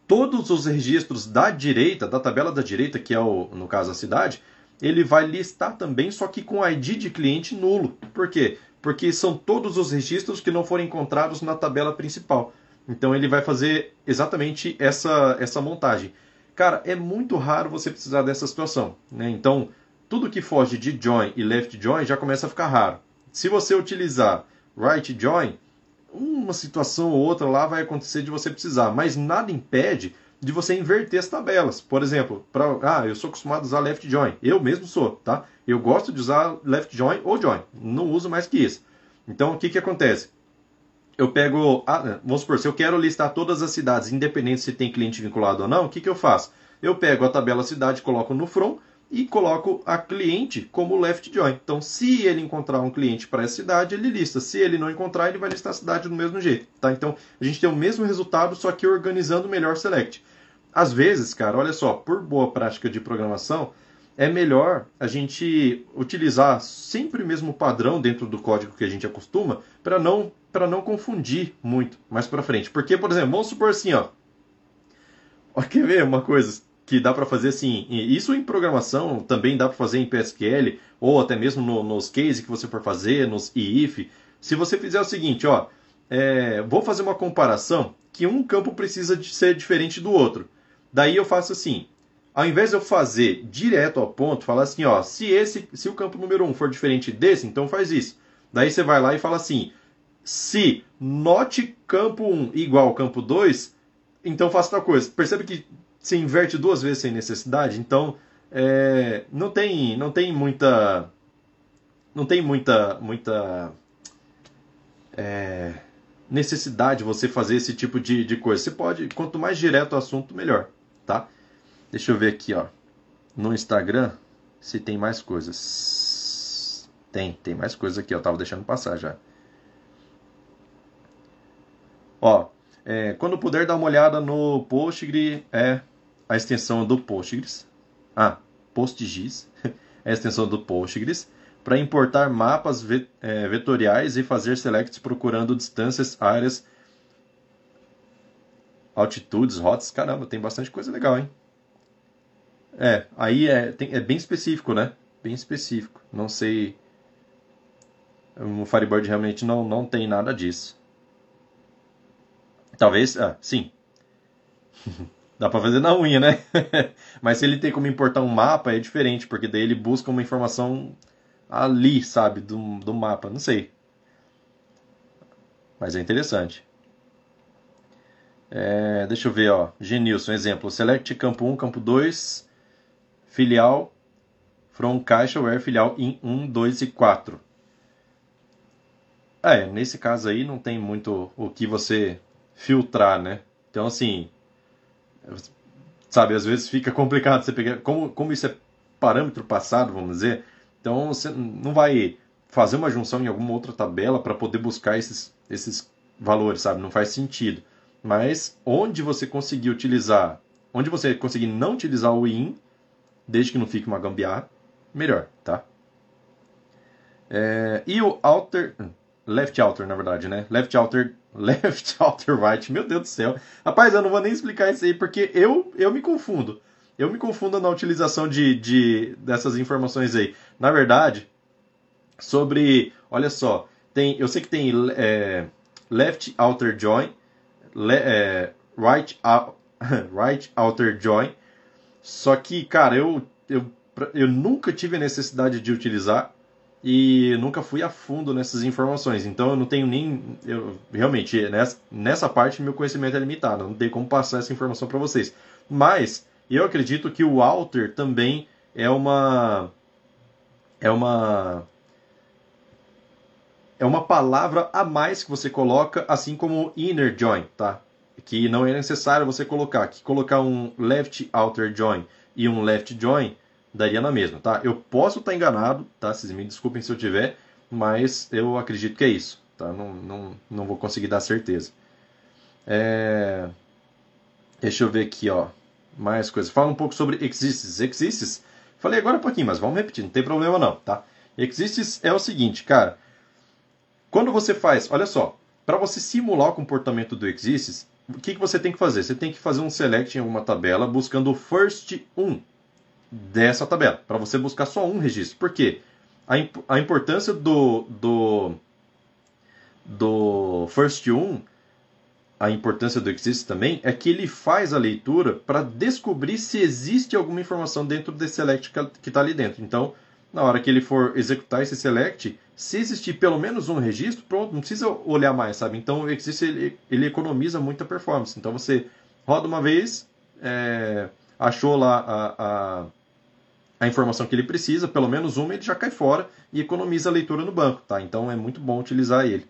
todos os registros da direita, da tabela da direita, que é o, no caso a cidade, ele vai listar também, só que com ID de cliente nulo. Por quê? Porque são todos os registros que não foram encontrados na tabela principal. Então ele vai fazer exatamente essa, essa montagem. Cara, é muito raro você precisar dessa situação. Né? Então, tudo que foge de join e left join já começa a ficar raro. Se você utilizar right join, uma situação ou outra lá vai acontecer de você precisar, mas nada impede de você inverter as tabelas. Por exemplo, pra, ah, eu sou acostumado a usar left join. Eu mesmo sou, tá? Eu gosto de usar left join ou join. Não uso mais que isso. Então, o que, que acontece? Eu pego, ah, vamos supor, se eu quero listar todas as cidades, independente se tem cliente vinculado ou não, o que, que eu faço? Eu pego a tabela cidade, coloco no front e coloco a cliente como left join. Então, se ele encontrar um cliente para essa cidade, ele lista. Se ele não encontrar, ele vai listar a cidade do mesmo jeito. Tá? Então, a gente tem o mesmo resultado, só que organizando melhor select. Às vezes, cara, olha só, por boa prática de programação, é melhor a gente utilizar sempre o mesmo padrão dentro do código que a gente acostuma para não para não confundir muito mais para frente. Porque, por exemplo, vamos supor assim, ó. Quer ver uma coisa que dá para fazer assim? Isso em programação também dá para fazer em PSQL ou até mesmo no, nos cases que você for fazer, nos if. Se você fizer o seguinte, ó, é, vou fazer uma comparação que um campo precisa de ser diferente do outro. Daí eu faço assim, ao invés de eu fazer direto ao ponto, falar assim, ó, se esse, se o campo número 1 um for diferente desse, então faz isso. Daí você vai lá e fala assim, se note campo 1 igual ao campo 2, então faça tal coisa. Percebe que se inverte duas vezes sem necessidade, então é, não tem não tem muita não tem muita muita é, necessidade você fazer esse tipo de, de coisa. Você pode, quanto mais direto o assunto, melhor tá? Deixa eu ver aqui, ó. No Instagram, se tem mais coisas. Tem, tem mais coisas aqui, ó. Eu tava deixando passar já. Ó, é, quando puder dar uma olhada no Postgre, é a extensão do Postgres. Ah, PostGIS é a extensão do Postgres para importar mapas é, vetoriais e fazer selects procurando distâncias, áreas altitudes, rotas, caramba, tem bastante coisa legal, hein? É, aí é, tem, é bem específico, né? Bem específico. Não sei. O Firebird realmente não, não tem nada disso. Talvez. Ah, sim. Dá pra fazer na unha, né? Mas se ele tem como importar um mapa, é diferente, porque daí ele busca uma informação ali, sabe? Do, do mapa. Não sei. Mas é interessante. É, deixa eu ver, ó. Genilson, exemplo. Select campo 1, campo 2, filial, from caixa, where filial em 1, 2 e 4. É, nesse caso aí não tem muito o que você filtrar, né? Então, assim, sabe, às vezes fica complicado você pegar. Como, como isso é parâmetro passado, vamos dizer, então você não vai fazer uma junção em alguma outra tabela para poder buscar esses, esses valores, sabe? Não faz sentido. Mas onde você conseguir utilizar, onde você conseguir não utilizar o in, desde que não fique uma gambiarra, melhor, tá? É, e o alter, left alter na verdade, né? Left alter, left alter right, meu Deus do céu. Rapaz, eu não vou nem explicar isso aí porque eu, eu me confundo. Eu me confundo na utilização de, de dessas informações aí. Na verdade, sobre, olha só, tem, eu sei que tem é, left alter join, é, right, right outer join. Só que, cara, eu, eu, eu nunca tive a necessidade de utilizar e nunca fui a fundo nessas informações. Então eu não tenho nem. Eu, realmente, nessa, nessa parte meu conhecimento é limitado. Não tem como passar essa informação para vocês. Mas eu acredito que o outer também é uma. É uma é uma palavra a mais que você coloca, assim como inner join, tá? Que não é necessário você colocar. Que colocar um left outer join e um left join daria na mesma, tá? Eu posso estar enganado, tá? Vocês me desculpem se eu tiver, mas eu acredito que é isso, tá? Não, não, não vou conseguir dar certeza. É... Deixa eu ver aqui, ó. Mais coisas. Fala um pouco sobre exists. Exists, falei agora um pouquinho, mas vamos repetir, não tem problema não, tá? Exists é o seguinte, cara. Quando você faz, olha só, para você simular o comportamento do exists, o que, que você tem que fazer? Você tem que fazer um select em alguma tabela buscando o first 1 dessa tabela, para você buscar só um registro. Por quê? A, imp a importância do, do, do first 1, a importância do exist também, é que ele faz a leitura para descobrir se existe alguma informação dentro desse select que está ali dentro. Então, na hora que ele for executar esse select, se existir pelo menos um registro, pronto, não precisa olhar mais, sabe? Então o exist ele, ele economiza muita performance. Então você roda uma vez, é, achou lá a, a, a, informação que ele precisa, pelo menos uma, ele já cai fora e economiza a leitura no banco, tá? Então é muito bom utilizar ele.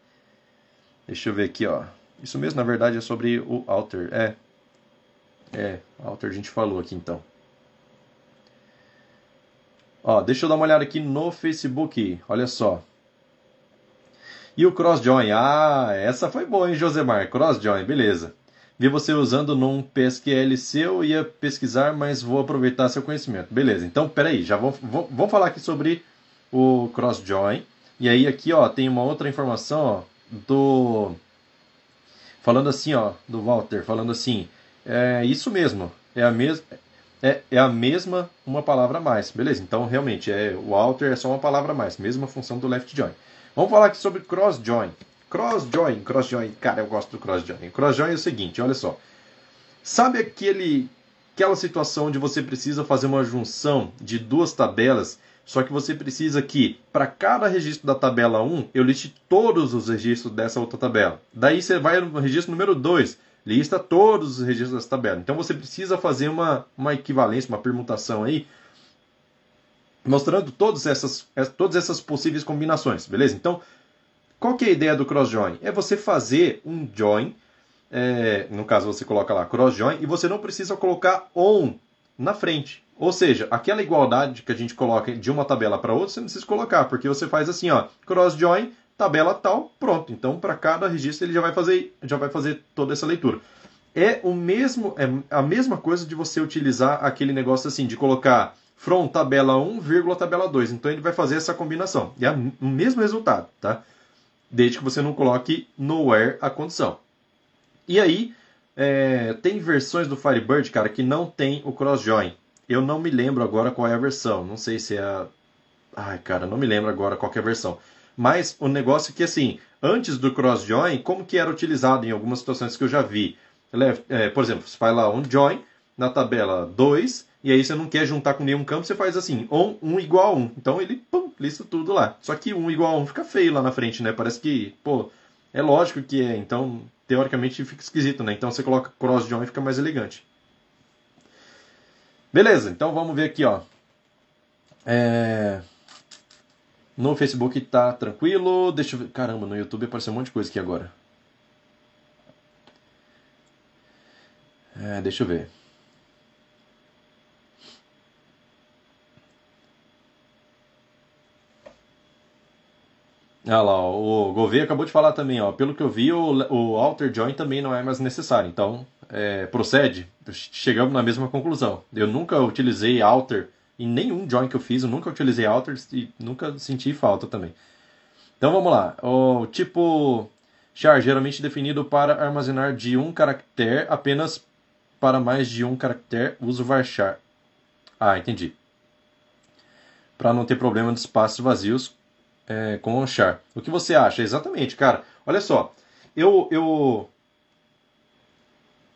Deixa eu ver aqui, ó. Isso mesmo, na verdade, é sobre o Alter. É. É, Alter a gente falou aqui então. Ó, deixa eu dar uma olhada aqui no Facebook. Olha só. E o cross-join? Ah, essa foi boa, hein, Josemar? Cross-join, beleza. Vi você usando num PSQL seu, ia pesquisar, mas vou aproveitar seu conhecimento. Beleza, então peraí, já vamos, vamos falar aqui sobre o cross-join. E aí aqui, ó, tem uma outra informação, ó, do... Falando assim, ó, do Walter, falando assim, é isso mesmo, é a mesma... É, é a mesma uma palavra a mais, beleza? Então, realmente, é, o Walter é só uma palavra a mais, mesma função do left join. Vamos falar aqui sobre cross join. Cross join, cross join, cara, eu gosto do cross join. Cross join é o seguinte, olha só. Sabe aquele aquela situação onde você precisa fazer uma junção de duas tabelas, só que você precisa que para cada registro da tabela 1, eu liste todos os registros dessa outra tabela. Daí você vai no registro número 2, lista todos os registros dessa tabela. Então você precisa fazer uma, uma equivalência, uma permutação aí mostrando todas essas, todas essas possíveis combinações, beleza? Então, qual que é a ideia do cross join? É você fazer um join, é, no caso você coloca lá cross join, e você não precisa colocar on na frente. Ou seja, aquela igualdade que a gente coloca de uma tabela para outra, você não precisa colocar, porque você faz assim, ó, cross join, tabela tal, pronto. Então, para cada registro ele já vai fazer, já vai fazer toda essa leitura. É o mesmo, é a mesma coisa de você utilizar aquele negócio assim de colocar from tabela 1, vírgula tabela 2. Então ele vai fazer essa combinação. E é o mesmo resultado, tá? Desde que você não coloque nowhere a condição. E aí, é, tem versões do Firebird, cara, que não tem o cross-join. Eu não me lembro agora qual é a versão. Não sei se é a... Ai, cara, não me lembro agora qual é a versão. Mas o negócio é que, assim, antes do cross-join, como que era utilizado em algumas situações que eu já vi? É, por exemplo, você faz lá um join na tabela 2 e aí você não quer juntar com nenhum campo, você faz assim, on, 1 igual a 1. Então ele, pum, lista tudo lá. Só que 1 igual a 1 fica feio lá na frente, né? Parece que, pô, é lógico que é. Então, teoricamente fica esquisito, né? Então você coloca cross join e fica mais elegante. Beleza, então vamos ver aqui, ó. É... No Facebook tá tranquilo. Deixa eu ver. Caramba, no YouTube apareceu um monte de coisa aqui agora. É, deixa eu ver. Ah lá, o Gouveia acabou de falar também, ó. Pelo que eu vi, o, o alter join também não é mais necessário. Então, é, procede. Chegamos na mesma conclusão. Eu nunca utilizei alter em nenhum join que eu fiz, eu nunca utilizei alter e nunca senti falta também. Então vamos lá. O tipo char geralmente definido para armazenar de um caractere apenas para mais de um caractere, uso varchar. Ah, entendi. Para não ter problema de espaços vazios é, com o char. O que você acha? Exatamente, cara. Olha só, eu eu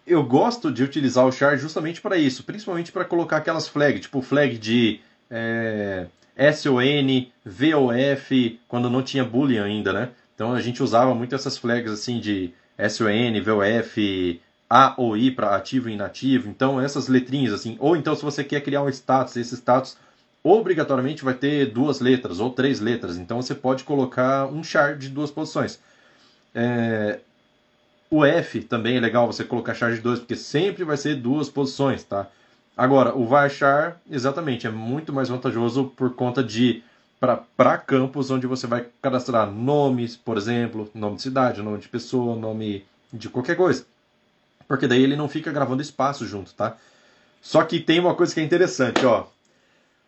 eu gosto de utilizar o char justamente para isso, principalmente para colocar aquelas flags, tipo flag de é, SON, VOF, quando não tinha boolean ainda, né? Então a gente usava muito essas flags assim de SON, VOF, A ou I para ativo e inativo. Então essas letrinhas assim, ou então se você quer criar um status, esse status obrigatoriamente vai ter duas letras ou três letras. Então você pode colocar um char de duas posições. É... O F também é legal você colocar char de dois, porque sempre vai ser duas posições, tá? Agora, o varchar, exatamente, é muito mais vantajoso por conta de para campos onde você vai cadastrar nomes, por exemplo, nome de cidade, nome de pessoa, nome de qualquer coisa. Porque daí ele não fica gravando espaço junto, tá? Só que tem uma coisa que é interessante, ó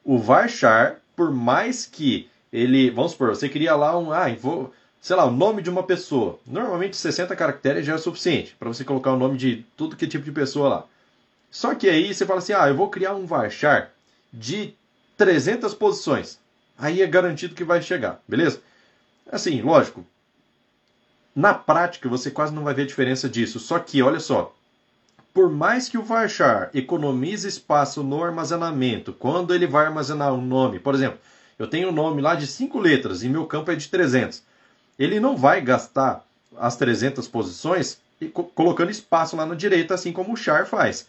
o varchar, por mais que ele, vamos supor, você queria lá um, ah, vou, sei lá, o nome de uma pessoa. Normalmente 60 caracteres já é suficiente para você colocar o nome de tudo que tipo de pessoa lá. Só que aí você fala assim, ah, eu vou criar um varchar de 300 posições. Aí é garantido que vai chegar, beleza? Assim, lógico. Na prática você quase não vai ver a diferença disso. Só que, olha só, por mais que o varchar economize espaço no armazenamento, quando ele vai armazenar um nome, por exemplo, eu tenho um nome lá de 5 letras e meu campo é de 300, ele não vai gastar as 300 posições colocando espaço lá na direita, assim como o char faz.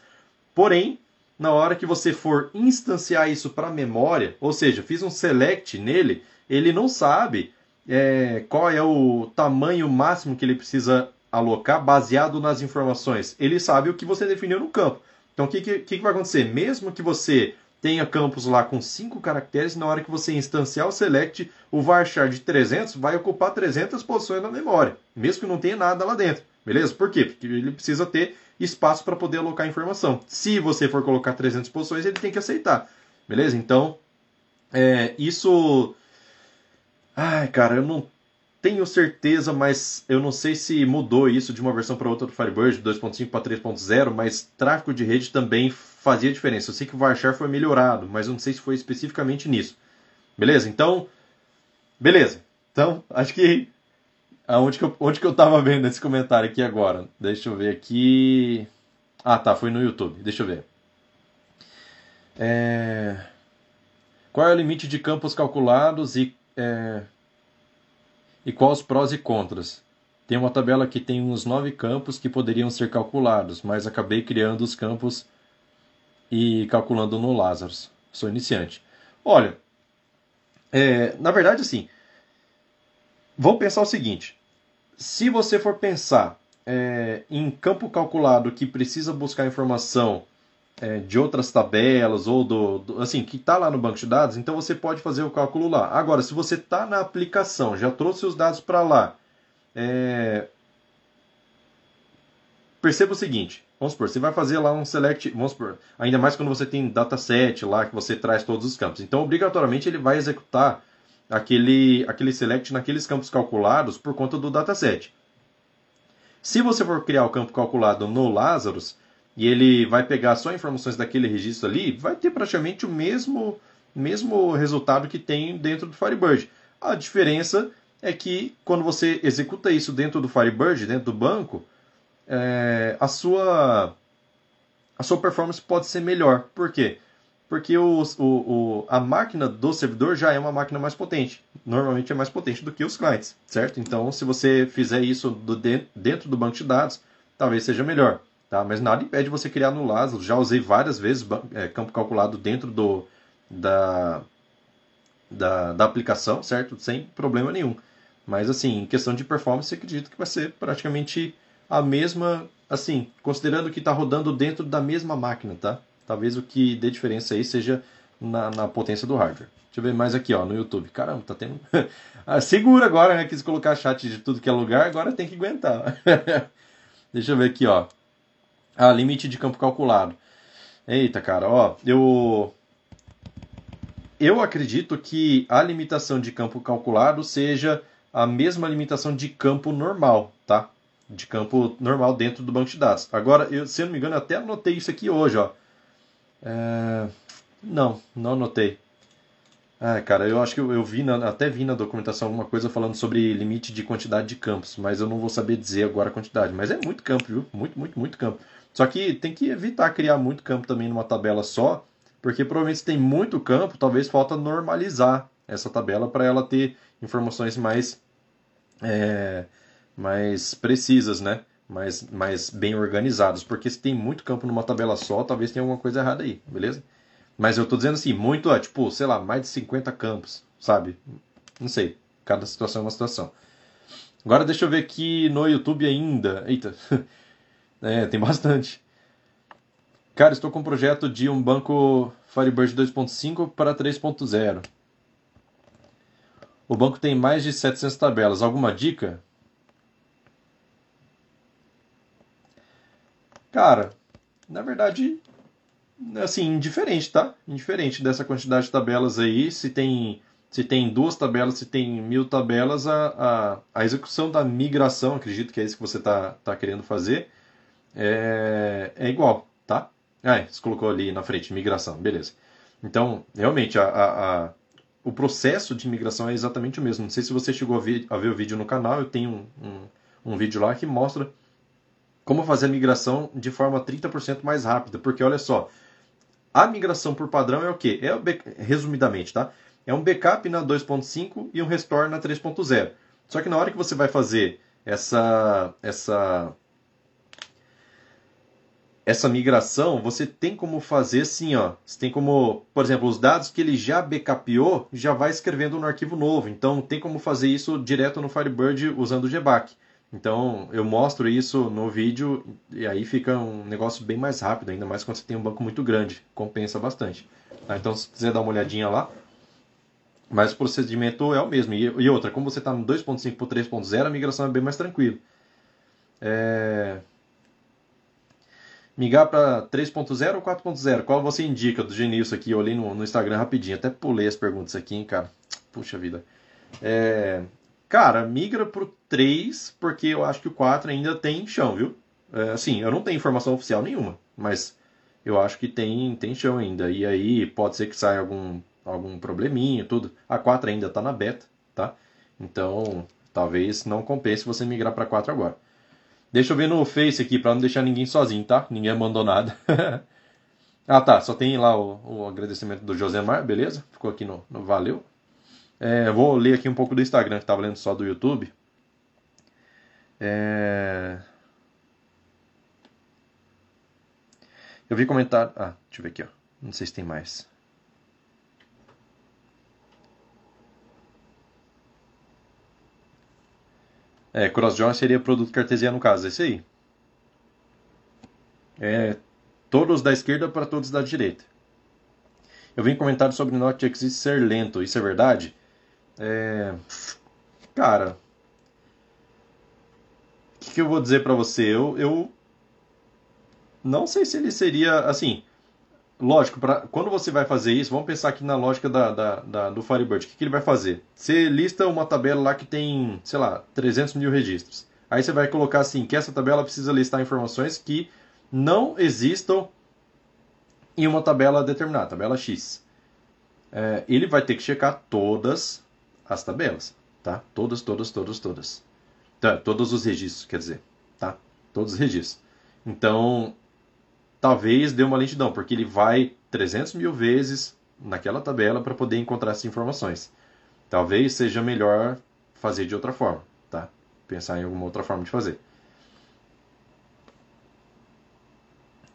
Porém, na hora que você for instanciar isso para a memória, ou seja, fiz um select nele, ele não sabe é, qual é o tamanho máximo que ele precisa alocar baseado nas informações. Ele sabe o que você definiu no campo. Então, o que, que, que vai acontecer? Mesmo que você tenha campos lá com 5 caracteres, na hora que você instanciar o select, o varchar de 300 vai ocupar 300 posições na memória, mesmo que não tenha nada lá dentro. Beleza? Por quê? Porque ele precisa ter espaço para poder alocar informação. Se você for colocar 300 posições, ele tem que aceitar. Beleza? Então, é, isso. Ai, cara, eu não tenho certeza, mas eu não sei se mudou isso de uma versão para outra do Firebird, 2.5 para 3.0, mas tráfego de rede também fazia diferença. Eu sei que o Varchar foi melhorado, mas eu não sei se foi especificamente nisso. Beleza? Então, beleza. Então, acho que aonde que eu, onde que eu tava vendo esse comentário aqui agora? Deixa eu ver aqui. Ah, tá, foi no YouTube. Deixa eu ver. É... Qual é o limite de campos calculados e é... e quais os prós e contras? Tem uma tabela que tem uns nove campos que poderiam ser calculados, mas acabei criando os campos e calculando no Lazarus. Sou iniciante. Olha, é, na verdade, assim, vamos pensar o seguinte: se você for pensar é, em campo calculado que precisa buscar informação é, de outras tabelas ou do, do assim que está lá no banco de dados, então você pode fazer o cálculo lá. Agora, se você está na aplicação, já trouxe os dados para lá, é, perceba o seguinte: Vamos supor, você vai fazer lá um select, vamos supor, ainda mais quando você tem dataset lá que você traz todos os campos. Então, obrigatoriamente ele vai executar aquele, aquele select naqueles campos calculados por conta do dataset. Se você for criar o campo calculado no Lazarus e ele vai pegar só informações daquele registro ali, vai ter praticamente o mesmo, mesmo resultado que tem dentro do Firebird. A diferença é que quando você executa isso dentro do Firebird, dentro do banco, é, a sua a sua performance pode ser melhor. Por quê? Porque o, o, o, a máquina do servidor já é uma máquina mais potente. Normalmente é mais potente do que os clientes, certo? Então, se você fizer isso do, dentro do banco de dados, talvez seja melhor. Tá? Mas nada impede você criar no Lazarus. Já usei várias vezes é, campo calculado dentro do, da, da, da aplicação, certo? Sem problema nenhum. Mas, assim, em questão de performance, acredito que vai ser praticamente a mesma, assim, considerando que está rodando dentro da mesma máquina, tá? Talvez o que dê diferença aí seja na, na potência do hardware. Deixa eu ver mais aqui, ó, no YouTube. Caramba, tá tendo. ah, segura agora, né? Quis colocar chat de tudo que é lugar, agora tem que aguentar. Deixa eu ver aqui, ó. Ah, limite de campo calculado. Eita, cara, ó, eu. Eu acredito que a limitação de campo calculado seja a mesma limitação de campo normal, tá? de campo normal dentro do banco de dados. Agora, eu, se eu não me engano, até anotei isso aqui hoje, ó. É... Não, não anotei. Ah, cara, eu acho que eu, eu vi na, até vi na documentação alguma coisa falando sobre limite de quantidade de campos, mas eu não vou saber dizer agora a quantidade. Mas é muito campo, viu? Muito, muito, muito campo. Só que tem que evitar criar muito campo também numa tabela só, porque provavelmente se tem muito campo, talvez falta normalizar essa tabela para ela ter informações mais é, mais precisas, né? Mais, mais bem organizadas. Porque se tem muito campo numa tabela só, talvez tenha alguma coisa errada aí, beleza? Mas eu tô dizendo assim, muito, tipo, sei lá, mais de 50 campos, sabe? Não sei. Cada situação é uma situação. Agora deixa eu ver aqui no YouTube ainda. Eita. É, tem bastante. Cara, estou com um projeto de um banco Firebird 2.5 para 3.0. O banco tem mais de 700 tabelas. Alguma dica? Cara, na verdade, assim, indiferente, tá? Indiferente dessa quantidade de tabelas aí, se tem se tem duas tabelas, se tem mil tabelas, a, a, a execução da migração, acredito que é isso que você está tá querendo fazer, é, é igual, tá? Ah, é, você colocou ali na frente, migração, beleza. Então, realmente, a, a, a, o processo de migração é exatamente o mesmo. Não sei se você chegou a ver, a ver o vídeo no canal, eu tenho um, um, um vídeo lá que mostra como fazer a migração de forma 30% mais rápida. Porque olha só, a migração por padrão é o quê? É o resumidamente, tá? É um backup na 2.5 e um restore na 3.0. Só que na hora que você vai fazer essa essa essa migração, você tem como fazer assim, ó. Você tem como, por exemplo, os dados que ele já backupou, já vai escrevendo no arquivo novo. Então, tem como fazer isso direto no Firebird usando o GBAC. Então, eu mostro isso no vídeo e aí fica um negócio bem mais rápido, ainda mais quando você tem um banco muito grande. Compensa bastante. Tá? Então, se quiser dar uma olhadinha lá. Mas o procedimento é o mesmo. E, outra, como você está no 2.5 para 3.0, a migração é bem mais tranquila. É... Migrar para 3.0 ou 4.0? Qual você indica do Genilson aqui? Eu olhei no, no, Instagram rapidinho, até pulei as perguntas aqui, hein, cara. Puxa vida. É... Cara, migra pro 3, porque eu acho que o 4 ainda tem chão, viu? É, assim, eu não tenho informação oficial nenhuma, mas eu acho que tem, tem chão ainda. E aí pode ser que saia algum, algum probleminha, tudo. A 4 ainda está na beta, tá? Então, talvez não compense você migrar para 4 agora. Deixa eu ver no Face aqui para não deixar ninguém sozinho, tá? Ninguém mandou nada. ah, tá. Só tem lá o, o agradecimento do Josemar, beleza? Ficou aqui no, no valeu. É, vou ler aqui um pouco do Instagram, que estava lendo só do YouTube. É... Eu vi comentário. Ah, deixa eu ver aqui, ó. Não sei se tem mais. É, cross-join seria produto cartesiano no caso, é isso aí. É, todos da esquerda para todos da direita. Eu vi um comentário sobre Exist ser lento, isso é verdade? É, cara, o que, que, eu vou dizer para você? Eu, eu não sei se ele seria assim lógico, pra, quando você vai fazer isso, vamos pensar aqui na lógica da, da, da do Firebird. O que, que, ele vai fazer? Você lista uma tabela lá que tem, sei lá, 300 mil registros. Aí você vai colocar assim, que essa tabela precisa listar informações que não existam em uma tabela determinada, tabela X. É, ele vai ter que checar todas as tabelas, tá? Todas, todas, todas, todas. Tá, todos os registros, quer dizer, tá? Todos os registros. Então, talvez dê uma lentidão, porque ele vai 300 mil vezes naquela tabela para poder encontrar essas informações. Talvez seja melhor fazer de outra forma, tá? Pensar em alguma outra forma de fazer.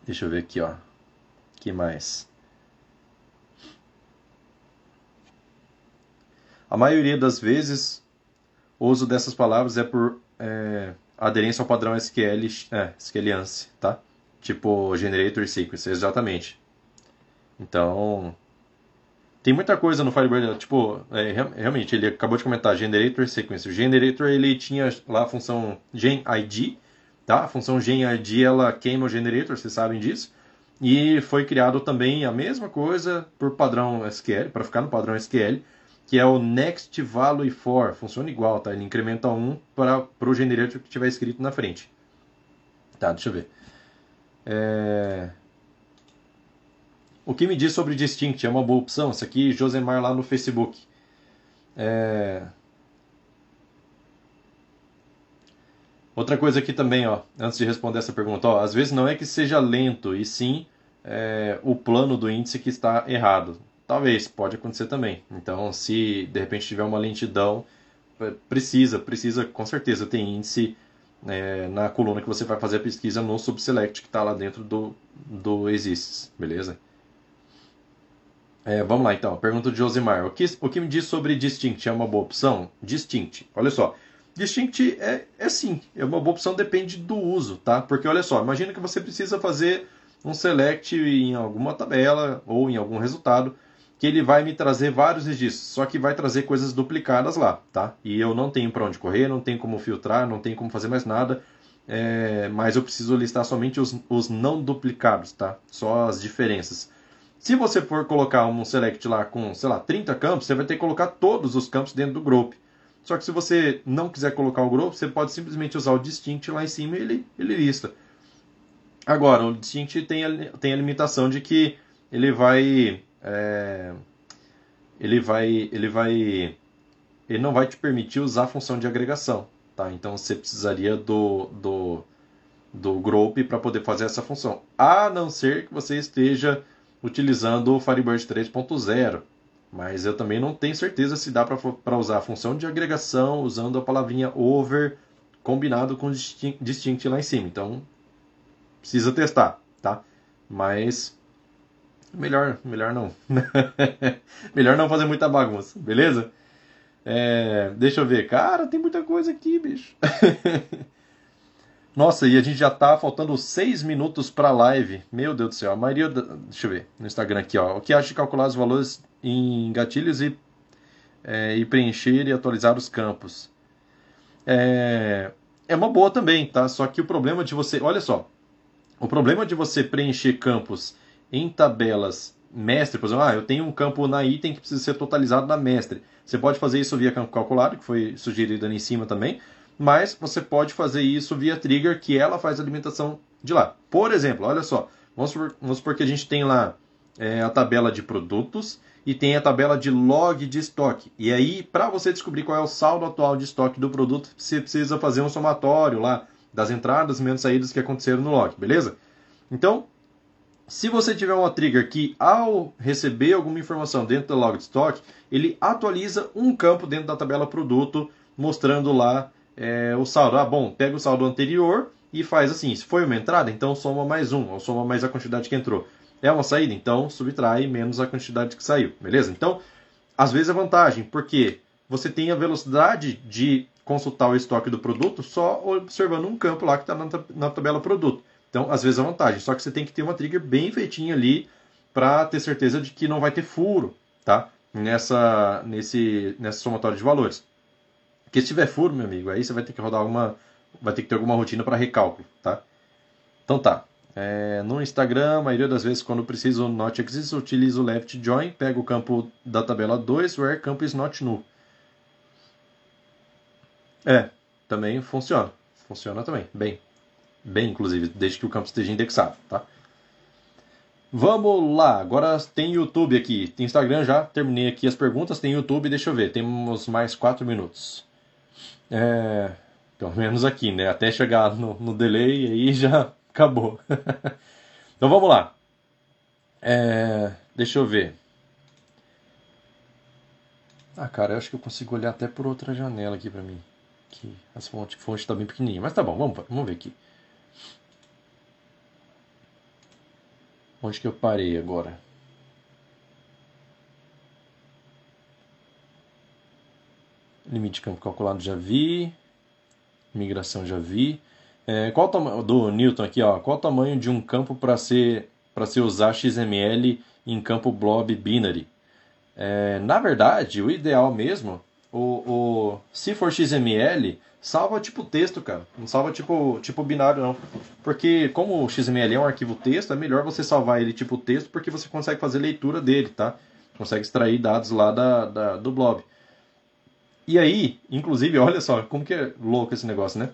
Deixa eu ver aqui, ó. que mais? A maioria das vezes, o uso dessas palavras é por é, aderência ao padrão SQL, é, SQLance, tá? Tipo Generator Sequence, exatamente. Então, tem muita coisa no Firebird, tipo, é, realmente, ele acabou de comentar Generator Sequence. O Generator, ele tinha lá a função GenID, tá? A função GenID, ela queima o Generator, vocês sabem disso. E foi criado também a mesma coisa por padrão SQL, para ficar no padrão SQL, que é o Next Value for, funciona igual, tá? Ele incrementa 1 para o Generator que tiver escrito na frente. Tá, deixa eu ver. É... O que me diz sobre Distinct? É uma boa opção? Isso aqui, Josemar lá no Facebook. É... Outra coisa aqui também, ó, antes de responder essa pergunta, ó, às vezes não é que seja lento, e sim é, o plano do índice que está errado. Talvez, pode acontecer também. Então, se de repente tiver uma lentidão, é, precisa, precisa com certeza ter índice é, na coluna que você vai fazer a pesquisa no subselect que está lá dentro do, do exists, beleza? É, vamos lá então, pergunta de Josimar. O que, o que me diz sobre Distinct? É uma boa opção? Distinct, olha só. Distinct é, é sim, é uma boa opção, depende do uso, tá? Porque olha só, imagina que você precisa fazer um select em alguma tabela ou em algum resultado que ele vai me trazer vários registros, só que vai trazer coisas duplicadas lá, tá? E eu não tenho para onde correr, não tenho como filtrar, não tenho como fazer mais nada, é, mas eu preciso listar somente os, os não duplicados, tá? Só as diferenças. Se você for colocar um select lá com, sei lá, 30 campos, você vai ter que colocar todos os campos dentro do group. Só que se você não quiser colocar o group, você pode simplesmente usar o distinct lá em cima e ele, ele lista. Agora, o distinct tem a, tem a limitação de que ele vai é, ele vai ele vai ele não vai te permitir usar a função de agregação, tá? Então você precisaria do do do group para poder fazer essa função, a não ser que você esteja utilizando o Firebird 3.0, mas eu também não tenho certeza se dá para usar a função de agregação usando a palavrinha over combinado com distinct lá em cima. Então precisa testar, tá? Mas melhor, melhor não. melhor não fazer muita bagunça, beleza? É, deixa eu ver. Cara, tem muita coisa aqui, bicho. Nossa, e a gente já tá faltando 6 minutos para live. Meu Deus do céu. A maioria. Da... Deixa eu ver no Instagram aqui, ó. O que acha de calcular os valores em gatilhos e, é, e preencher e atualizar os campos? É, é uma boa também, tá? Só que o problema de você. Olha só. O problema de você preencher campos em tabelas mestre, por exemplo, ah, eu tenho um campo na item que precisa ser totalizado na mestre. Você pode fazer isso via campo calculado, que foi sugerido ali em cima também, mas você pode fazer isso via trigger, que ela faz a alimentação de lá. Por exemplo, olha só, vamos supor, vamos supor que a gente tem lá é, a tabela de produtos e tem a tabela de log de estoque. E aí, para você descobrir qual é o saldo atual de estoque do produto, você precisa fazer um somatório lá das entradas menos saídas que aconteceram no log, beleza? Então, se você tiver uma trigger que, ao receber alguma informação dentro do log de stock, ele atualiza um campo dentro da tabela produto, mostrando lá é, o saldo. Ah, bom, pega o saldo anterior e faz assim. Se foi uma entrada, então soma mais um, ou soma mais a quantidade que entrou. É uma saída, então subtrai menos a quantidade que saiu, beleza? Então, às vezes é vantagem, porque você tem a velocidade de consultar o estoque do produto só observando um campo lá que está na tabela produto. Então, às vezes é vantagem. Só que você tem que ter uma trigger bem feitinha ali para ter certeza de que não vai ter furo, tá? Nessa, nesse, nessa somatória de valores. Porque se tiver furo, meu amigo, aí você vai ter que rodar alguma, vai ter que ter alguma rotina para recálculo, tá? Então tá. É, no Instagram, a maioria das vezes, quando preciso not exist, utilizo left join, pego o campo da tabela 2, where campo is not null. É, também funciona. Funciona também, bem bem, inclusive, desde que o campo esteja indexado, tá? Vamos lá, agora tem YouTube aqui, tem Instagram já, terminei aqui as perguntas, tem YouTube, deixa eu ver, temos mais 4 minutos. É, pelo menos aqui, né? Até chegar no, no delay aí já acabou. então vamos lá. É, deixa eu ver. Ah, cara, eu acho que eu consigo olhar até por outra janela aqui pra mim. Que as fontes, fonte tá bem pequenininha, mas tá bom, vamos, vamos ver aqui. Onde que eu parei agora? Limite de campo calculado já vi. Migração já vi. É, qual o tamanho do Newton aqui, ó? Qual o tamanho de um campo para ser para se usar XML em campo blob binary? É, na verdade, o ideal mesmo, o, o se for XML, salva tipo texto, cara. Não salva tipo, tipo binário, não. Porque como o XML é um arquivo texto, é melhor você salvar ele tipo texto, porque você consegue fazer leitura dele, tá? Consegue extrair dados lá da, da do blob. E aí, inclusive, olha só, como que é louco esse negócio, né?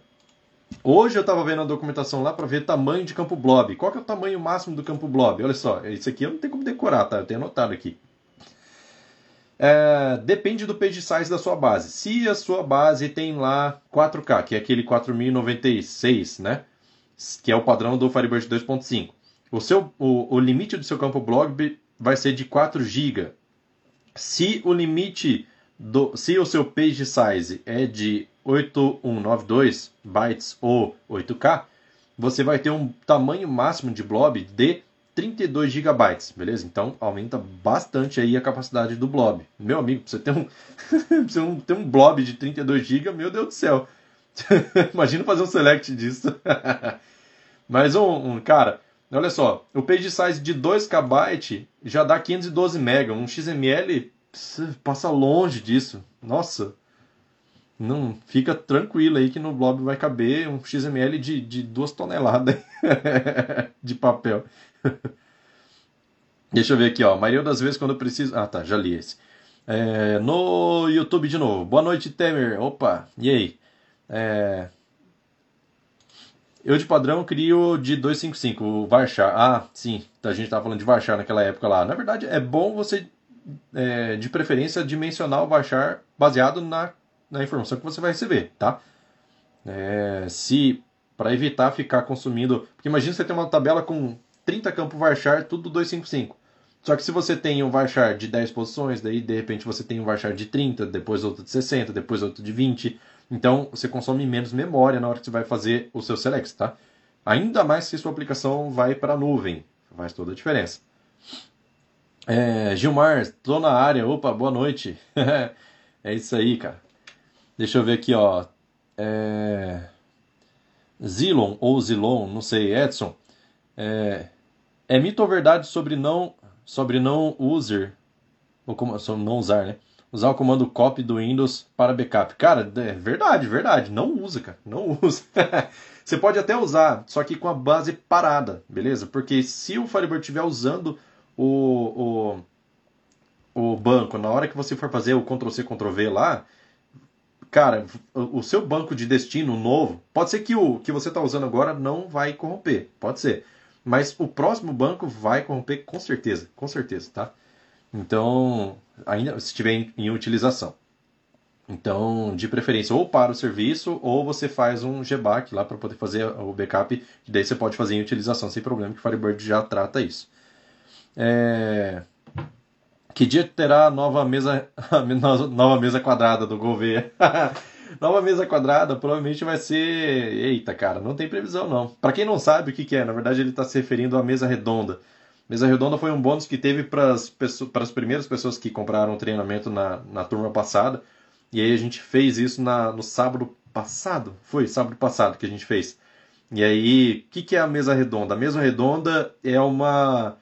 Hoje eu estava vendo a documentação lá para ver tamanho de campo blob. Qual que é o tamanho máximo do campo blob? Olha só, isso aqui eu não tenho como decorar, tá? Eu tenho anotado aqui. É, depende do page size da sua base. Se a sua base tem lá 4K, que é aquele 4096, né? Que é o padrão do Firebird 2.5. O, seu, o, o limite do seu campo blob vai ser de 4 GB. Se o limite do, se o seu page size é de 8192 bytes ou 8K, você vai ter um tamanho máximo de blob de 32 GB, beleza? Então aumenta bastante aí a capacidade do blob. Meu amigo, você ter um, você ter um blob de 32 GB, meu Deus do céu. Imagina fazer um select disso. Mas um, um, cara, olha só, o page size de 2 KB já dá 512 MB, um XML passa longe disso. Nossa. Não, fica tranquilo aí que no blob vai caber um XML de, de 2 toneladas de papel. Deixa eu ver aqui, ó. A maioria das vezes quando eu preciso. Ah, tá, já li esse. É, no YouTube de novo. Boa noite, Temer. Opa, e aí? É... Eu de padrão crio de 255, o Varchar. Ah, sim, a gente estava falando de Varchar naquela época lá. Na verdade, é bom você, é, de preferência, dimensionar o Varchar baseado na, na informação que você vai receber, tá? É, se para evitar ficar consumindo. Porque imagina você ter uma tabela com 30 campos varchar, tudo 255. Só que se você tem um varchar de 10 posições, daí de repente você tem um varchar de 30, depois outro de 60, depois outro de 20. Então você consome menos memória na hora que você vai fazer o seu select, tá? Ainda mais se sua aplicação vai para a nuvem. Faz toda a diferença. É, Gilmar, tô na área. Opa, boa noite. é isso aí, cara. Deixa eu ver aqui, ó. É... Zilon ou Zilon, não sei, Edson. É, é mito ou verdade sobre não sobre não como, sobre não usar, né? Usar o comando copy do Windows para backup. Cara, é verdade, verdade. Não usa, cara. Não usa. Você pode até usar, só que com a base parada, beleza? Porque se o Firebird estiver usando o, o, o banco na hora que você for fazer o Ctrl-C, Ctrl-V lá, cara, o seu banco de destino novo, pode ser que o que você está usando agora não vai corromper, pode ser. Mas o próximo banco vai corromper com certeza, com certeza, tá? Então, ainda se estiver em, em utilização. Então, de preferência, ou para o serviço, ou você faz um GBAC lá para poder fazer o backup, que daí você pode fazer em utilização sem problema, que o Firebird já trata isso. É... Que dia terá a nova mesa, a nova mesa quadrada do Gouveia? nova mesa quadrada provavelmente vai ser. Eita, cara, não tem previsão não. Para quem não sabe o que, que é, na verdade ele está se referindo à mesa redonda. Mesa redonda foi um bônus que teve para as primeiras pessoas que compraram o treinamento na, na turma passada. E aí a gente fez isso na, no sábado passado. Foi sábado passado que a gente fez. E aí, o que, que é a mesa redonda? A mesa redonda é uma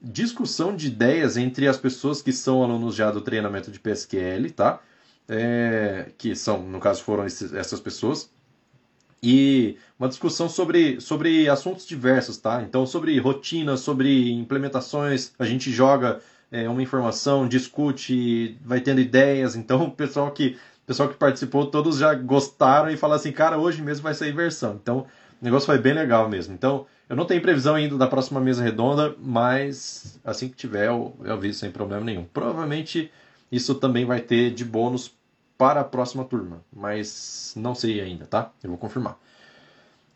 discussão de ideias entre as pessoas que são alunos já do treinamento de PSQL, tá? É, que são, no caso, foram esses, essas pessoas. E uma discussão sobre, sobre assuntos diversos, tá? Então, sobre rotinas, sobre implementações, a gente joga é, uma informação, discute, vai tendo ideias. Então, o pessoal que, pessoal que participou, todos já gostaram e falaram assim, cara, hoje mesmo vai sair versão. Então, o negócio foi bem legal mesmo. Então, eu não tenho previsão ainda da próxima mesa redonda, mas assim que tiver eu, eu aviso sem problema nenhum. Provavelmente isso também vai ter de bônus para a próxima turma, mas não sei ainda, tá? Eu vou confirmar.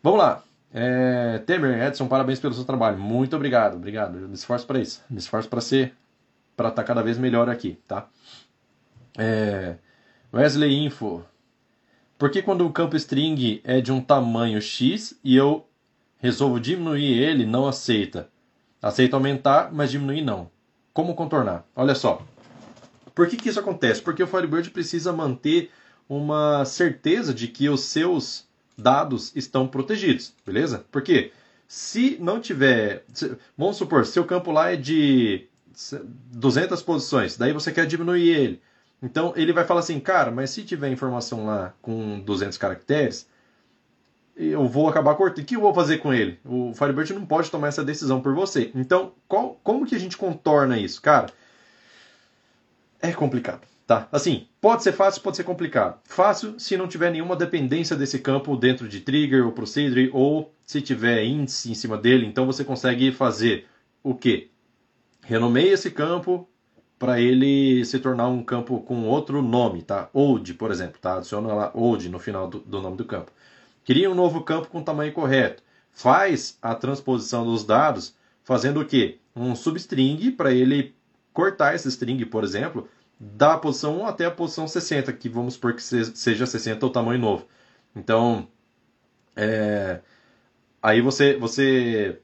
Vamos lá. É, Temer, Edson, parabéns pelo seu trabalho. Muito obrigado, obrigado. Eu me esforço para isso. Me esforço para ser, para estar tá cada vez melhor aqui, tá? É, Wesley Info. Por que quando o campo string é de um tamanho X e eu Resolvo diminuir ele, não aceita. Aceita aumentar, mas diminuir não. Como contornar? Olha só. Por que, que isso acontece? Porque o Firebird precisa manter uma certeza de que os seus dados estão protegidos, beleza? Porque se não tiver, vamos supor, seu campo lá é de 200 posições, daí você quer diminuir ele. Então ele vai falar assim, cara, mas se tiver informação lá com 200 caracteres, eu vou acabar cortando. O que eu vou fazer com ele? O Firebird não pode tomar essa decisão por você. Então, qual, como que a gente contorna isso? Cara, é complicado, tá? Assim, pode ser fácil, pode ser complicado. Fácil se não tiver nenhuma dependência desse campo dentro de trigger ou procedure, ou se tiver índice em cima dele, então você consegue fazer o quê? Renomeia esse campo para ele se tornar um campo com outro nome, tá? Old, por exemplo, tá? Adiciona lá old no final do, do nome do campo. Cria um novo campo com tamanho correto. Faz a transposição dos dados fazendo o quê? Um substring para ele cortar esse string, por exemplo, da posição 1 até a posição 60, que vamos supor que seja 60 o tamanho novo. Então, é, aí você, você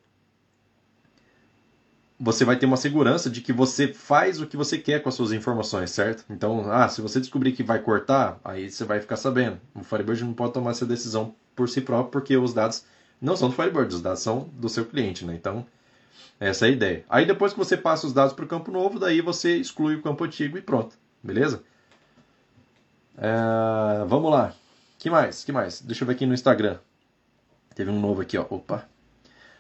você vai ter uma segurança de que você faz o que você quer com as suas informações, certo? Então, ah, se você descobrir que vai cortar, aí você vai ficar sabendo. O Firebird não pode tomar essa decisão por si próprio, porque os dados não são do Firebird, os dados são do seu cliente, né? Então, essa é a ideia. Aí depois que você passa os dados para o campo novo, daí você exclui o campo antigo e pronto, beleza? É, vamos lá. que mais? que mais? Deixa eu ver aqui no Instagram. Teve um novo aqui, ó. Opa,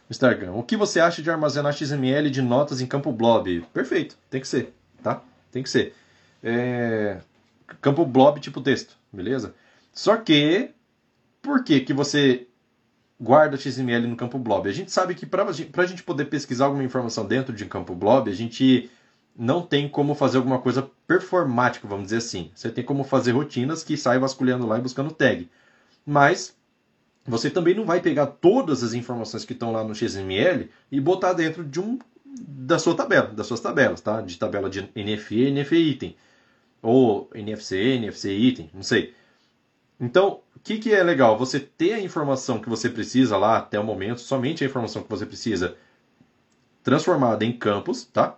Instagram. O que você acha de armazenar XML de notas em campo blob? Perfeito, tem que ser, tá? Tem que ser. É... Campo blob tipo texto, beleza? Só que, por que, que você guarda XML no campo blob? A gente sabe que para a gente poder pesquisar alguma informação dentro de um campo blob, a gente não tem como fazer alguma coisa performática, vamos dizer assim. Você tem como fazer rotinas que saem vasculhando lá e buscando tag. Mas você também não vai pegar todas as informações que estão lá no XML e botar dentro de um da sua tabela, das suas tabelas, tá? De tabela de NFE, NFE item, ou NFC, NFC item, não sei. Então, que, que é legal? Você ter a informação que você precisa lá até o momento, somente a informação que você precisa, transformada em campos, tá?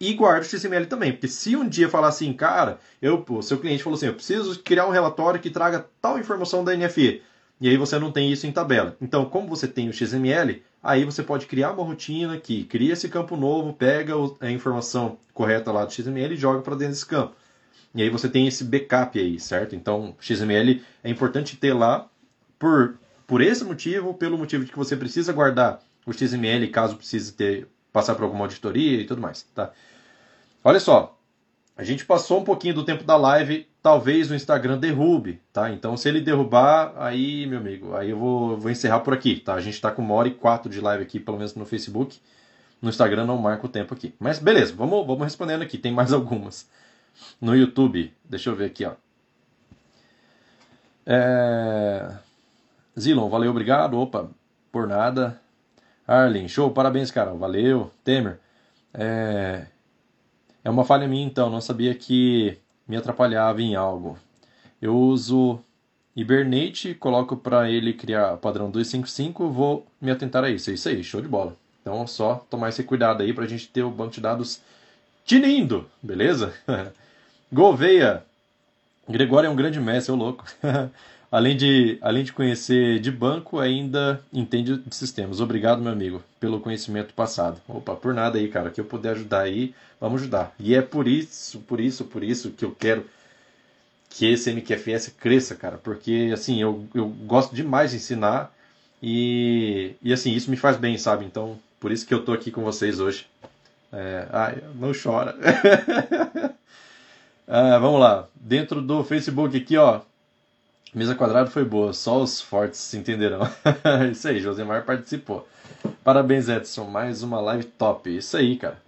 E guarda o XML também, porque se um dia falar assim, cara, eu, o seu cliente falou assim, eu preciso criar um relatório que traga tal informação da NFE, e aí você não tem isso em tabela. Então, como você tem o XML, aí você pode criar uma rotina que cria esse campo novo, pega a informação correta lá do XML e joga para dentro desse campo. E aí você tem esse backup aí, certo? Então, XML é importante ter lá por, por esse motivo, pelo motivo de que você precisa guardar o XML caso precise ter passar por alguma auditoria e tudo mais, tá? Olha só, a gente passou um pouquinho do tempo da live, talvez o Instagram derrube, tá? Então se ele derrubar, aí, meu amigo, aí eu vou, vou encerrar por aqui, tá? A gente está com uma hora e quatro de live aqui, pelo menos no Facebook. No Instagram não marca o tempo aqui. Mas beleza, vamos, vamos respondendo aqui, tem mais algumas. No YouTube, deixa eu ver aqui, ó. É... Zilon, valeu, obrigado. Opa, por nada. Arlen, show, parabéns, cara. Valeu. Temer. É... É uma falha minha, então, não sabia que me atrapalhava em algo. Eu uso Hibernate, coloco para ele criar padrão 255, vou me atentar a isso. É isso aí, show de bola. Então, só tomar esse cuidado aí para a gente ter o banco de dados tinindo, beleza? Gouveia, Gregório é um grande mestre, ô louco. além, de, além de conhecer de banco, ainda entende de sistemas. Obrigado, meu amigo, pelo conhecimento passado. Opa, por nada aí, cara. Que eu puder ajudar aí, vamos ajudar. E é por isso, por isso, por isso que eu quero que esse MQFS cresça, cara. Porque, assim, eu, eu gosto demais de ensinar e, e, assim, isso me faz bem, sabe? Então, por isso que eu tô aqui com vocês hoje. É, ai, não chora. ah, vamos lá. Dentro do Facebook aqui, ó. Mesa quadrada foi boa, só os fortes entenderão. Isso aí, Josemar participou. Parabéns, Edson. Mais uma live top. Isso aí, cara.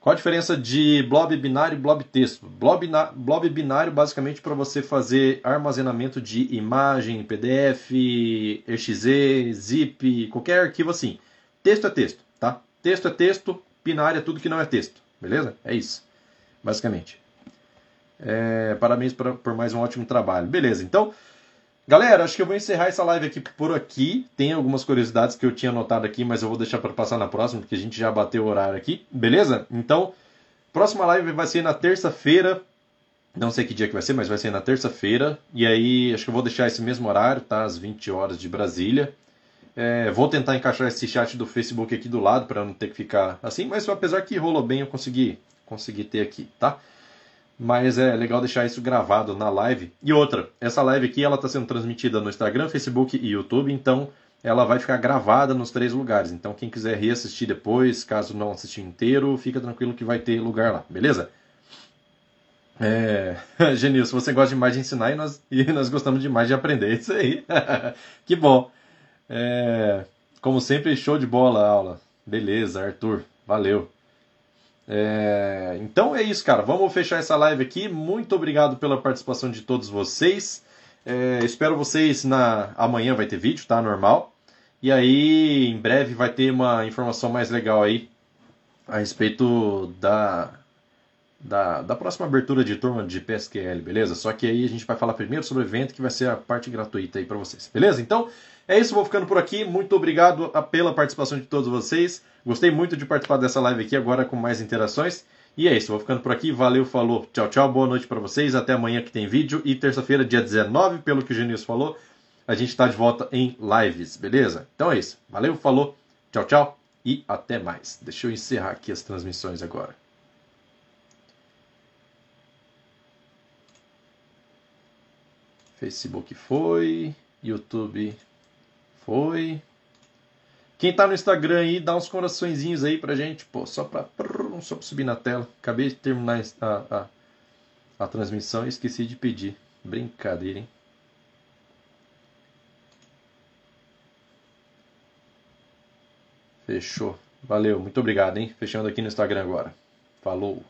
Qual a diferença de blob binário e blob texto? Blob, blob binário, basicamente, para você fazer armazenamento de imagem, PDF, exe, zip, qualquer arquivo assim. Texto é texto, tá? Texto é texto, binário é tudo que não é texto. Beleza? É isso, basicamente. É, parabéns pra, por mais um ótimo trabalho. Beleza, então. Galera, acho que eu vou encerrar essa live aqui por aqui. Tem algumas curiosidades que eu tinha anotado aqui, mas eu vou deixar para passar na próxima, porque a gente já bateu o horário aqui. Beleza? Então, próxima live vai ser na terça-feira. Não sei que dia que vai ser, mas vai ser na terça-feira. E aí, acho que eu vou deixar esse mesmo horário, tá? Às 20 horas de Brasília. É, vou tentar encaixar esse chat do Facebook aqui do lado, para não ter que ficar assim. Mas apesar que rolou bem, eu consegui, consegui ter aqui, tá? Mas é legal deixar isso gravado na live. E outra, essa live aqui ela está sendo transmitida no Instagram, Facebook e YouTube, então ela vai ficar gravada nos três lugares. Então quem quiser reassistir depois, caso não assistir inteiro, fica tranquilo que vai ter lugar lá, beleza? É... se você gosta demais de ensinar e nós, e nós gostamos demais de aprender. Isso aí. que bom. É... Como sempre, show de bola a aula. Beleza, Arthur. Valeu. É, então é isso, cara. Vamos fechar essa live aqui. Muito obrigado pela participação de todos vocês. É, espero vocês na amanhã vai ter vídeo, tá? Normal. E aí, em breve vai ter uma informação mais legal aí a respeito da, da, da próxima abertura de turma de PSQL, beleza? Só que aí a gente vai falar primeiro sobre o evento, que vai ser a parte gratuita aí para vocês, beleza? Então, é isso, vou ficando por aqui. Muito obrigado pela participação de todos vocês. Gostei muito de participar dessa live aqui agora com mais interações. E é isso, vou ficando por aqui. Valeu, falou. Tchau, tchau. Boa noite para vocês. Até amanhã que tem vídeo. E terça-feira, dia 19, pelo que o Genius falou, a gente está de volta em lives, beleza? Então é isso. Valeu, falou. Tchau, tchau. E até mais. Deixa eu encerrar aqui as transmissões agora. Facebook foi. YouTube foi. Quem tá no Instagram aí, dá uns coraçõezinhos aí pra gente, pô, só pra, só pra subir na tela. Acabei de terminar a, a, a transmissão e esqueci de pedir. Brincadeira, hein? Fechou. Valeu, muito obrigado, hein? Fechando aqui no Instagram agora. Falou.